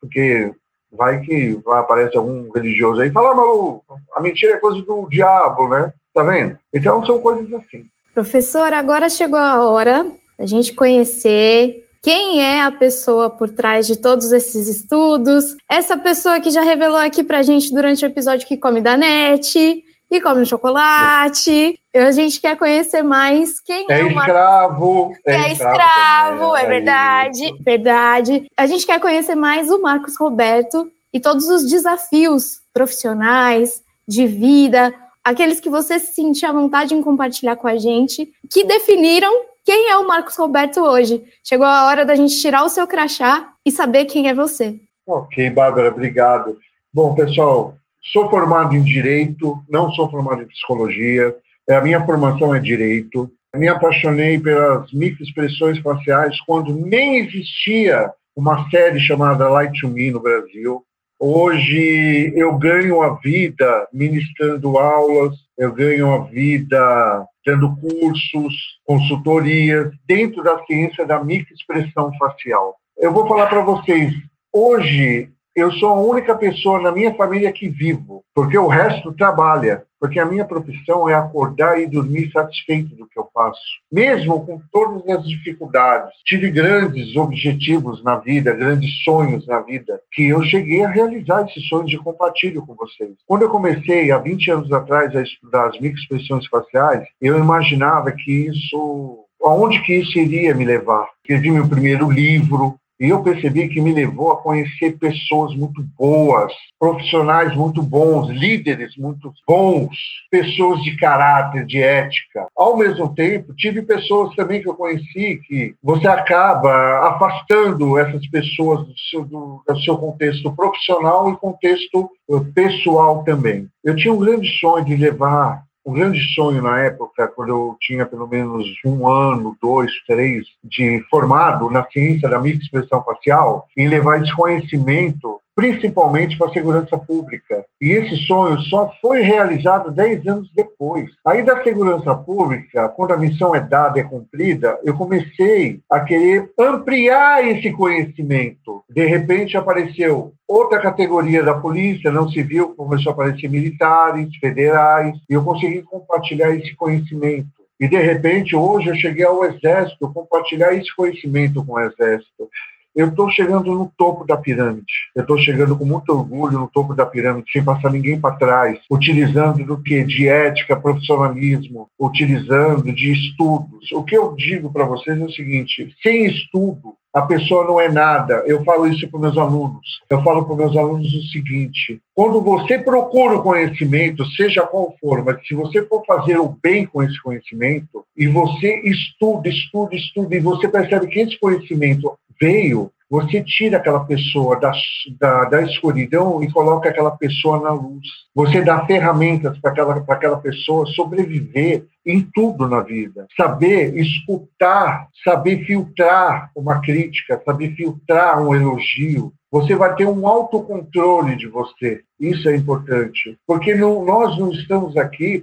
Porque vai que vai, aparece algum religioso aí e fala, ah, Malu, a mentira é coisa do diabo, né? Tá vendo? Então são coisas assim. Professor, agora chegou a hora da gente conhecer quem é a pessoa por trás de todos esses estudos, essa pessoa que já revelou aqui pra gente durante o episódio que come da net, e come chocolate. A gente quer conhecer mais quem é, é escravo. É, é escravo, é, é verdade, isso. verdade. A gente quer conhecer mais o Marcos Roberto e todos os desafios profissionais, de vida, aqueles que você se sentia à vontade em compartilhar com a gente, que definiram quem é o Marcos Roberto hoje. Chegou a hora da gente tirar o seu crachá e saber quem é você. Ok, Bárbara, obrigado. Bom, pessoal, Sou formado em Direito, não sou formado em Psicologia. É, a minha formação é Direito. Me apaixonei pelas microexpressões faciais quando nem existia uma série chamada Light to Me no Brasil. Hoje eu ganho a vida ministrando aulas, eu ganho a vida dando cursos, consultorias dentro da ciência da microexpressão facial. Eu vou falar para vocês, hoje eu sou a única pessoa na minha família que vivo, porque o resto trabalha, porque a minha profissão é acordar e dormir satisfeito do que eu faço, mesmo com todas as dificuldades. Tive grandes objetivos na vida, grandes sonhos na vida, que eu cheguei a realizar esses sonhos de compartilho com vocês. Quando eu comecei, há 20 anos atrás, a estudar as microexpressões faciais, eu imaginava que isso aonde que isso iria me levar. Escrevi meu primeiro livro, e eu percebi que me levou a conhecer pessoas muito boas, profissionais muito bons, líderes muito bons, pessoas de caráter, de ética. Ao mesmo tempo, tive pessoas também que eu conheci que você acaba afastando essas pessoas do seu, do, do seu contexto profissional e contexto eh, pessoal também. Eu tinha um grande sonho de levar um grande sonho na época, quando eu tinha pelo menos um ano, dois, três, de formado na ciência da microexpressão facial, em levar esse conhecimento principalmente para a segurança pública. E esse sonho só foi realizado dez anos depois. Aí da segurança pública, quando a missão é dada é cumprida, eu comecei a querer ampliar esse conhecimento. De repente apareceu outra categoria da polícia, não civil, começou a aparecer militares, federais, e eu consegui compartilhar esse conhecimento. E, de repente, hoje eu cheguei ao Exército, compartilhar esse conhecimento com o Exército eu estou chegando no topo da pirâmide. Eu estou chegando com muito orgulho no topo da pirâmide, sem passar ninguém para trás, utilizando do que de ética, profissionalismo, utilizando de estudos. O que eu digo para vocês é o seguinte: sem estudo, a pessoa não é nada. Eu falo isso para meus alunos. Eu falo para meus alunos o seguinte: quando você procura o conhecimento, seja qual for, mas se você for fazer o bem com esse conhecimento e você estuda, estuda, estuda e você percebe que esse conhecimento veio, você tira aquela pessoa da, da, da escuridão e coloca aquela pessoa na luz. Você dá ferramentas para aquela, aquela pessoa sobreviver em tudo na vida. Saber escutar, saber filtrar uma crítica, saber filtrar um elogio. Você vai ter um autocontrole de você. Isso é importante. Porque não, nós não estamos aqui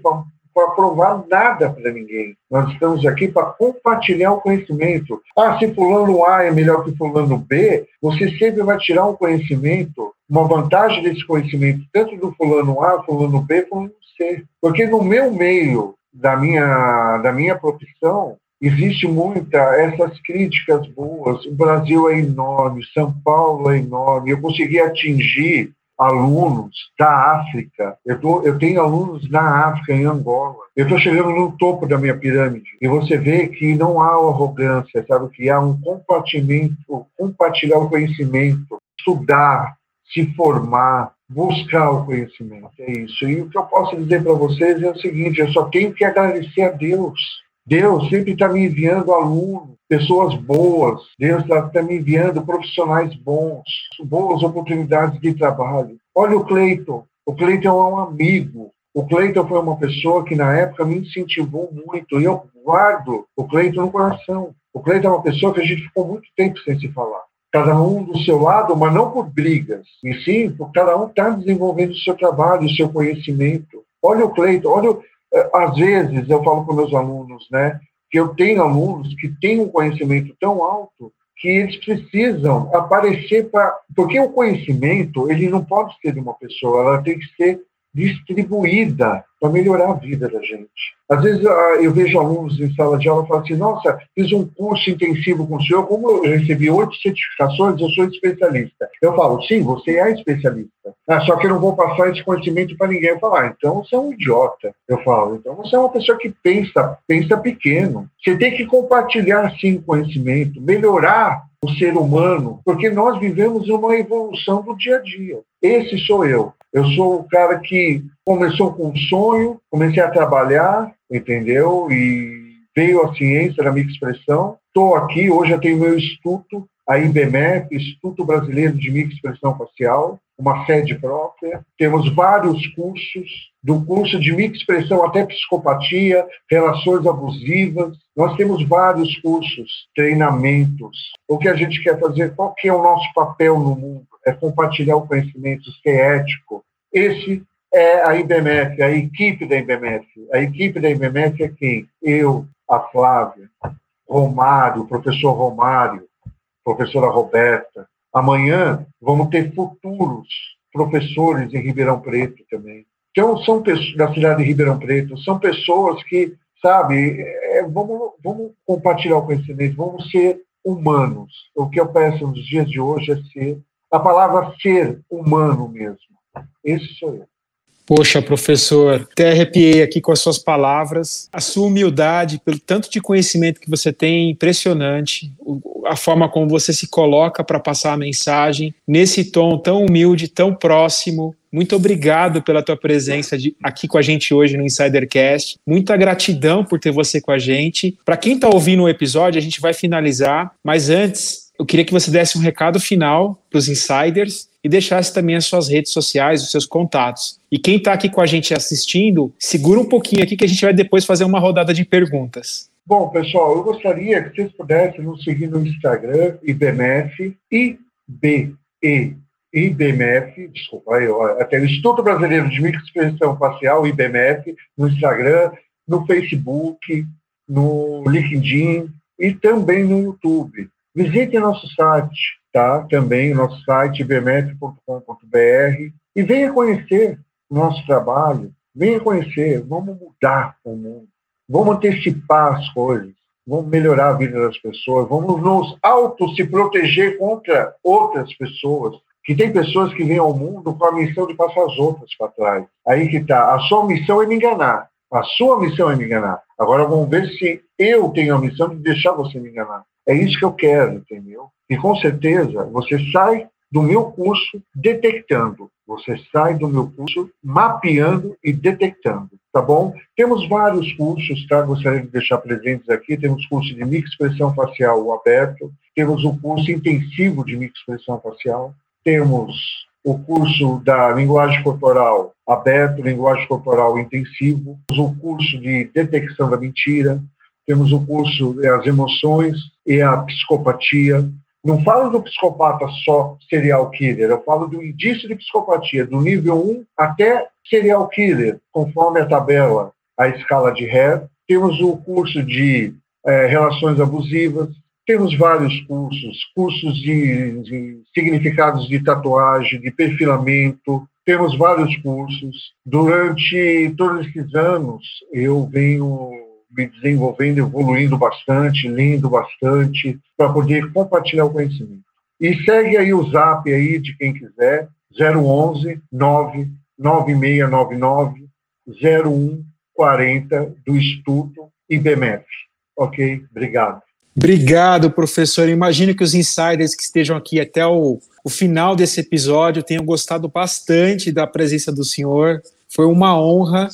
para provar nada para ninguém. Nós estamos aqui para compartilhar o conhecimento. Ah, se fulano A é melhor que fulano B, você sempre vai tirar um conhecimento, uma vantagem desse conhecimento, tanto do fulano A, fulano B, como C. Porque no meu meio, da minha, da minha profissão, existe muita essas críticas boas. O Brasil é enorme, São Paulo é enorme. Eu consegui atingir alunos da África. Eu, tô, eu tenho alunos na África, em Angola. Eu estou chegando no topo da minha pirâmide. E você vê que não há arrogância, sabe? Que há um compartimento, compartilhar o conhecimento, estudar, se formar, buscar o conhecimento. É isso. E o que eu posso dizer para vocês é o seguinte: eu só tenho que agradecer a Deus. Deus sempre está me enviando alunos, pessoas boas. Deus está tá me enviando profissionais bons, boas oportunidades de trabalho. Olha o Cleiton. O Cleiton é um amigo. O Cleiton foi uma pessoa que na época me incentivou muito. E eu guardo o Cleiton no coração. O Cleiton é uma pessoa que a gente ficou muito tempo sem se falar cada um do seu lado, mas não por brigas, e sim por cada um estar tá desenvolvendo o seu trabalho, o seu conhecimento. Olha o Cleiton, olha, às vezes eu falo para meus alunos, né, que eu tenho alunos que têm um conhecimento tão alto que eles precisam aparecer para, porque o conhecimento ele não pode ser de uma pessoa, ela tem que ser distribuída para melhorar a vida da gente. Às vezes ah, eu vejo alunos em sala de aula e falam assim, nossa, fiz um curso intensivo com o senhor, como eu recebi oito certificações, eu sou especialista. Eu falo, sim, você é especialista. Ah, só que eu não vou passar esse conhecimento para ninguém. Eu falo, ah, então você é um idiota. Eu falo, então você é uma pessoa que pensa, pensa pequeno. Você tem que compartilhar, sim, conhecimento, melhorar o ser humano, porque nós vivemos uma evolução do dia a dia. Esse sou eu. Eu sou o cara que começou com um sonho, comecei a trabalhar, entendeu? E veio a ciência da minha expressão. Estou aqui, hoje eu tenho meu instituto, a IBMF, Instituto Brasileiro de Microexpressão Facial, uma sede própria. Temos vários cursos, do curso de microexpressão até psicopatia, relações abusivas. Nós temos vários cursos, treinamentos. O que a gente quer fazer, qual que é o nosso papel no mundo? É compartilhar o conhecimento, ser ético. Esse é a IBMF, a equipe da IBMF. A equipe da IBMF é quem? Eu, a Flávia, Romário, o professor Romário, professora Roberta. Amanhã vamos ter futuros professores em Ribeirão Preto também. Então, são pessoas da cidade de Ribeirão Preto, são pessoas que, sabe, é, vamos, vamos compartilhar o conhecimento, vamos ser humanos. O que eu peço nos dias de hoje é ser, a palavra ser humano mesmo. Esse sou eu. Poxa, professor, até arrepiei aqui com as suas palavras. A sua humildade, pelo tanto de conhecimento que você tem, impressionante. A forma como você se coloca para passar a mensagem, nesse tom tão humilde, tão próximo. Muito obrigado pela tua presença de, aqui com a gente hoje no Insidercast. Muita gratidão por ter você com a gente. Para quem está ouvindo o episódio, a gente vai finalizar, mas antes eu queria que você desse um recado final para os insiders e deixasse também as suas redes sociais, os seus contatos. E quem está aqui com a gente assistindo, segura um pouquinho aqui que a gente vai depois fazer uma rodada de perguntas. Bom, pessoal, eu gostaria que vocês pudessem nos seguir no Instagram, IBMF, IBE, IBMF, desculpa, eu, até o Instituto Brasileiro de Microexpressão Facial, IBMF, no Instagram, no Facebook, no LinkedIn e também no YouTube. Visite nosso site, tá? Também nosso site ibmf.com.br e venha conhecer o nosso trabalho, venha conhecer, vamos mudar o mundo, vamos antecipar as coisas, vamos melhorar a vida das pessoas, vamos nos auto se proteger contra outras pessoas, que tem pessoas que vêm ao mundo com a missão de passar as outras para trás. Aí que está. A sua missão é me enganar. A sua missão é me enganar. Agora vamos ver se eu tenho a missão de deixar você me enganar. É isso que eu quero, entendeu? E com certeza você sai do meu curso detectando. Você sai do meu curso mapeando e detectando, tá bom? Temos vários cursos, tá? Gostaria de deixar presentes aqui. Temos curso de microexpressão facial aberto, temos o curso intensivo de microexpressão facial, temos o curso da linguagem corporal aberto, linguagem corporal intensivo, o curso de detecção da mentira, temos o curso As Emoções e a Psicopatia. Não falo do psicopata só serial killer, eu falo do indício de psicopatia, do nível 1 até serial killer, conforme a tabela, a escala de Hare. Temos o curso de é, relações abusivas, temos vários cursos, cursos de, de significados de tatuagem, de perfilamento, temos vários cursos. Durante todos esses anos, eu venho me desenvolvendo, evoluindo bastante, lendo bastante, para poder compartilhar o conhecimento. E segue aí o zap aí de quem quiser, 011 99699 0140 do Instituto IBMF. Ok? Obrigado. Obrigado, professor. Imagino que os insiders que estejam aqui até o, o final desse episódio tenham gostado bastante da presença do senhor. Foi uma honra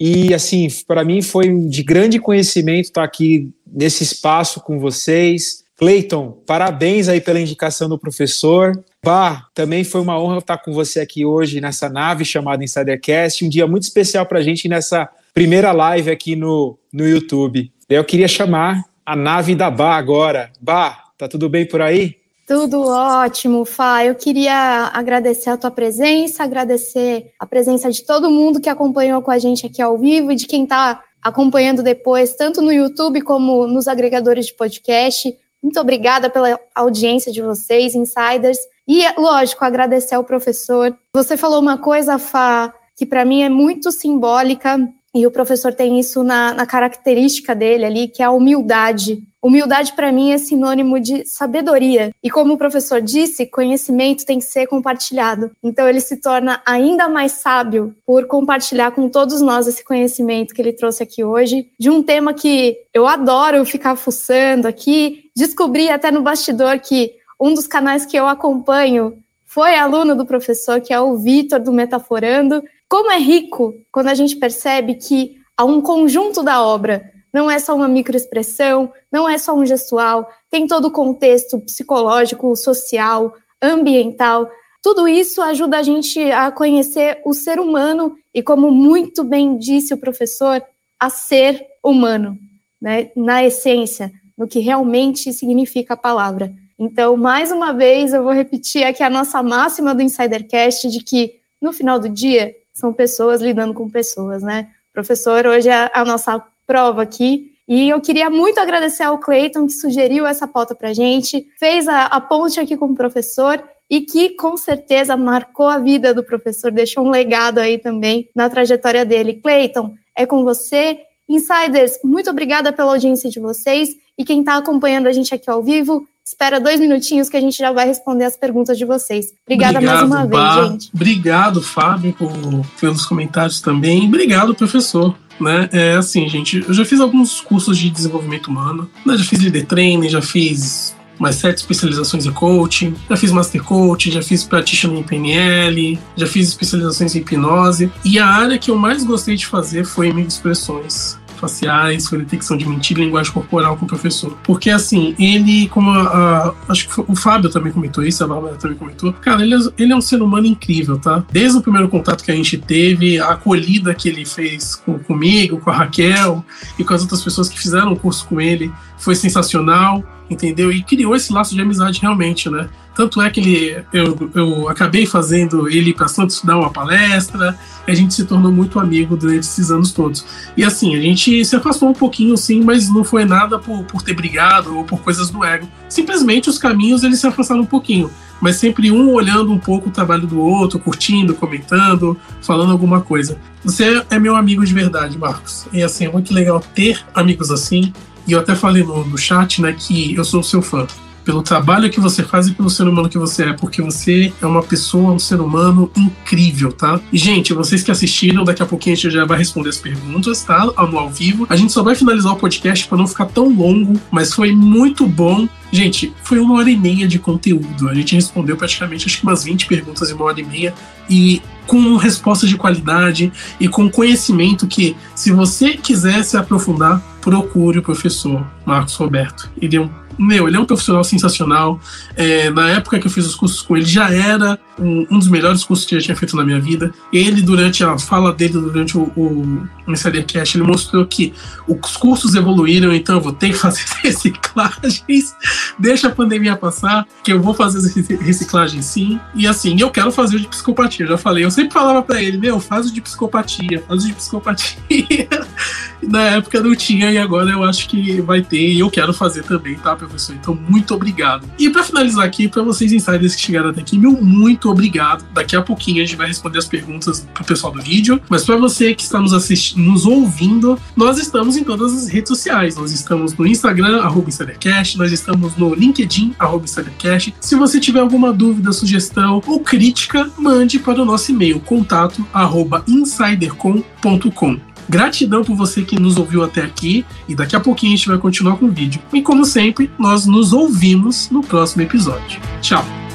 e, assim, para mim foi de grande conhecimento estar aqui nesse espaço com vocês. Cleiton, parabéns aí pela indicação do professor. Bah, também foi uma honra estar com você aqui hoje nessa nave chamada Insidercast. Um dia muito especial para a gente nessa primeira live aqui no, no YouTube. Eu queria chamar a nave da Bah agora. Bah, tá tudo bem por aí? Tudo ótimo, Fá. Eu queria agradecer a tua presença, agradecer a presença de todo mundo que acompanhou com a gente aqui ao vivo e de quem está acompanhando depois, tanto no YouTube como nos agregadores de podcast. Muito obrigada pela audiência de vocês, insiders. E, lógico, agradecer ao professor. Você falou uma coisa, Fá, que para mim é muito simbólica, e o professor tem isso na, na característica dele ali, que é a humildade. Humildade para mim é sinônimo de sabedoria. E como o professor disse, conhecimento tem que ser compartilhado. Então ele se torna ainda mais sábio por compartilhar com todos nós esse conhecimento que ele trouxe aqui hoje, de um tema que eu adoro ficar fuçando aqui. Descobri até no bastidor que um dos canais que eu acompanho foi aluno do professor, que é o Vitor do Metaforando. Como é rico quando a gente percebe que há um conjunto da obra não é só uma microexpressão, não é só um gestual, tem todo o contexto psicológico, social, ambiental. Tudo isso ajuda a gente a conhecer o ser humano e, como muito bem disse o professor, a ser humano, né? na essência, no que realmente significa a palavra. Então, mais uma vez, eu vou repetir aqui a nossa máxima do Insidercast de que, no final do dia, são pessoas lidando com pessoas, né? Professor, hoje é a nossa prova aqui. E eu queria muito agradecer ao Cleiton, que sugeriu essa pauta para gente, fez a, a ponte aqui com o professor e que com certeza marcou a vida do professor, deixou um legado aí também na trajetória dele. Cleiton, é com você. Insiders, muito obrigada pela audiência de vocês e quem está acompanhando a gente aqui ao vivo, espera dois minutinhos que a gente já vai responder as perguntas de vocês. Obrigada Obrigado, mais uma vez, gente. Obrigado, Fábio, por, pelos comentários também. Obrigado, professor né? É assim, gente, eu já fiz alguns cursos de desenvolvimento humano, né? já fiz leader training, já fiz mais sete especializações em coaching, já fiz master coaching, já fiz practitioner em PNL, já fiz especializações em hipnose, e a área que eu mais gostei de fazer foi em expressões faciais, foi detecção de mentira e linguagem corporal com o professor. Porque, assim, ele, como a, a, acho que o Fábio também comentou isso, a Bárbara também comentou, cara, ele é, ele é um ser humano incrível, tá? Desde o primeiro contato que a gente teve, a acolhida que ele fez com, comigo, com a Raquel e com as outras pessoas que fizeram o curso com ele, foi sensacional, entendeu? E criou esse laço de amizade realmente, né? Tanto é que ele, eu, eu acabei fazendo ele para Santos dar uma palestra, a gente se tornou muito amigo durante esses anos todos. E assim, a gente se afastou um pouquinho, sim, mas não foi nada por, por ter brigado ou por coisas do ego. Simplesmente os caminhos eles se afastaram um pouquinho mas sempre um olhando um pouco o trabalho do outro, curtindo, comentando, falando alguma coisa. Você é meu amigo de verdade, Marcos. E assim, é muito legal ter amigos assim. E eu até falei no, no chat, né, que eu sou seu fã pelo trabalho que você faz e pelo ser humano que você é, porque você é uma pessoa, um ser humano incrível, tá? E, gente, vocês que assistiram, daqui a pouquinho a gente já vai responder as perguntas, tá? No ao vivo. A gente só vai finalizar o podcast para não ficar tão longo, mas foi muito bom. Gente, foi uma hora e meia de conteúdo. A gente respondeu praticamente acho que umas 20 perguntas em uma hora e meia. E com respostas de qualidade e com conhecimento que, se você quiser se aprofundar, procure o professor Marcos Roberto. Ele é um meu, ele é um profissional sensacional. É, na época que eu fiz os cursos com ele, já era um, um, dos melhores cursos que eu tinha feito na minha vida. Ele, durante a fala dele, durante o, o Insider Cash, ele mostrou que os cursos evoluíram, então eu vou ter que fazer reciclagens. Deixa a pandemia passar, que eu vou fazer reciclagem sim. E assim, eu quero fazer o de psicopatia. Eu já falei, eu sempre falava para ele, meu, faz o de psicopatia, faz o de psicopatia. na época não tinha, e agora eu acho que vai ter, e eu quero fazer também, tá, professor? Então, muito obrigado. E para finalizar aqui, para vocês insiders que chegaram até aqui, meu muito obrigado. Daqui a pouquinho a gente vai responder as perguntas pro pessoal do vídeo, mas para você que está nos assistindo, nos ouvindo, nós estamos em todas as redes sociais. Nós estamos no Instagram, arroba InsiderCast, nós estamos no LinkedIn, arroba InsiderCast. Se você tiver alguma dúvida, sugestão ou crítica, mande para o nosso e-mail, contato arroba insidercom.com. Gratidão por você que nos ouviu até aqui e daqui a pouquinho a gente vai continuar com o vídeo. E como sempre, nós nos ouvimos no próximo episódio. Tchau!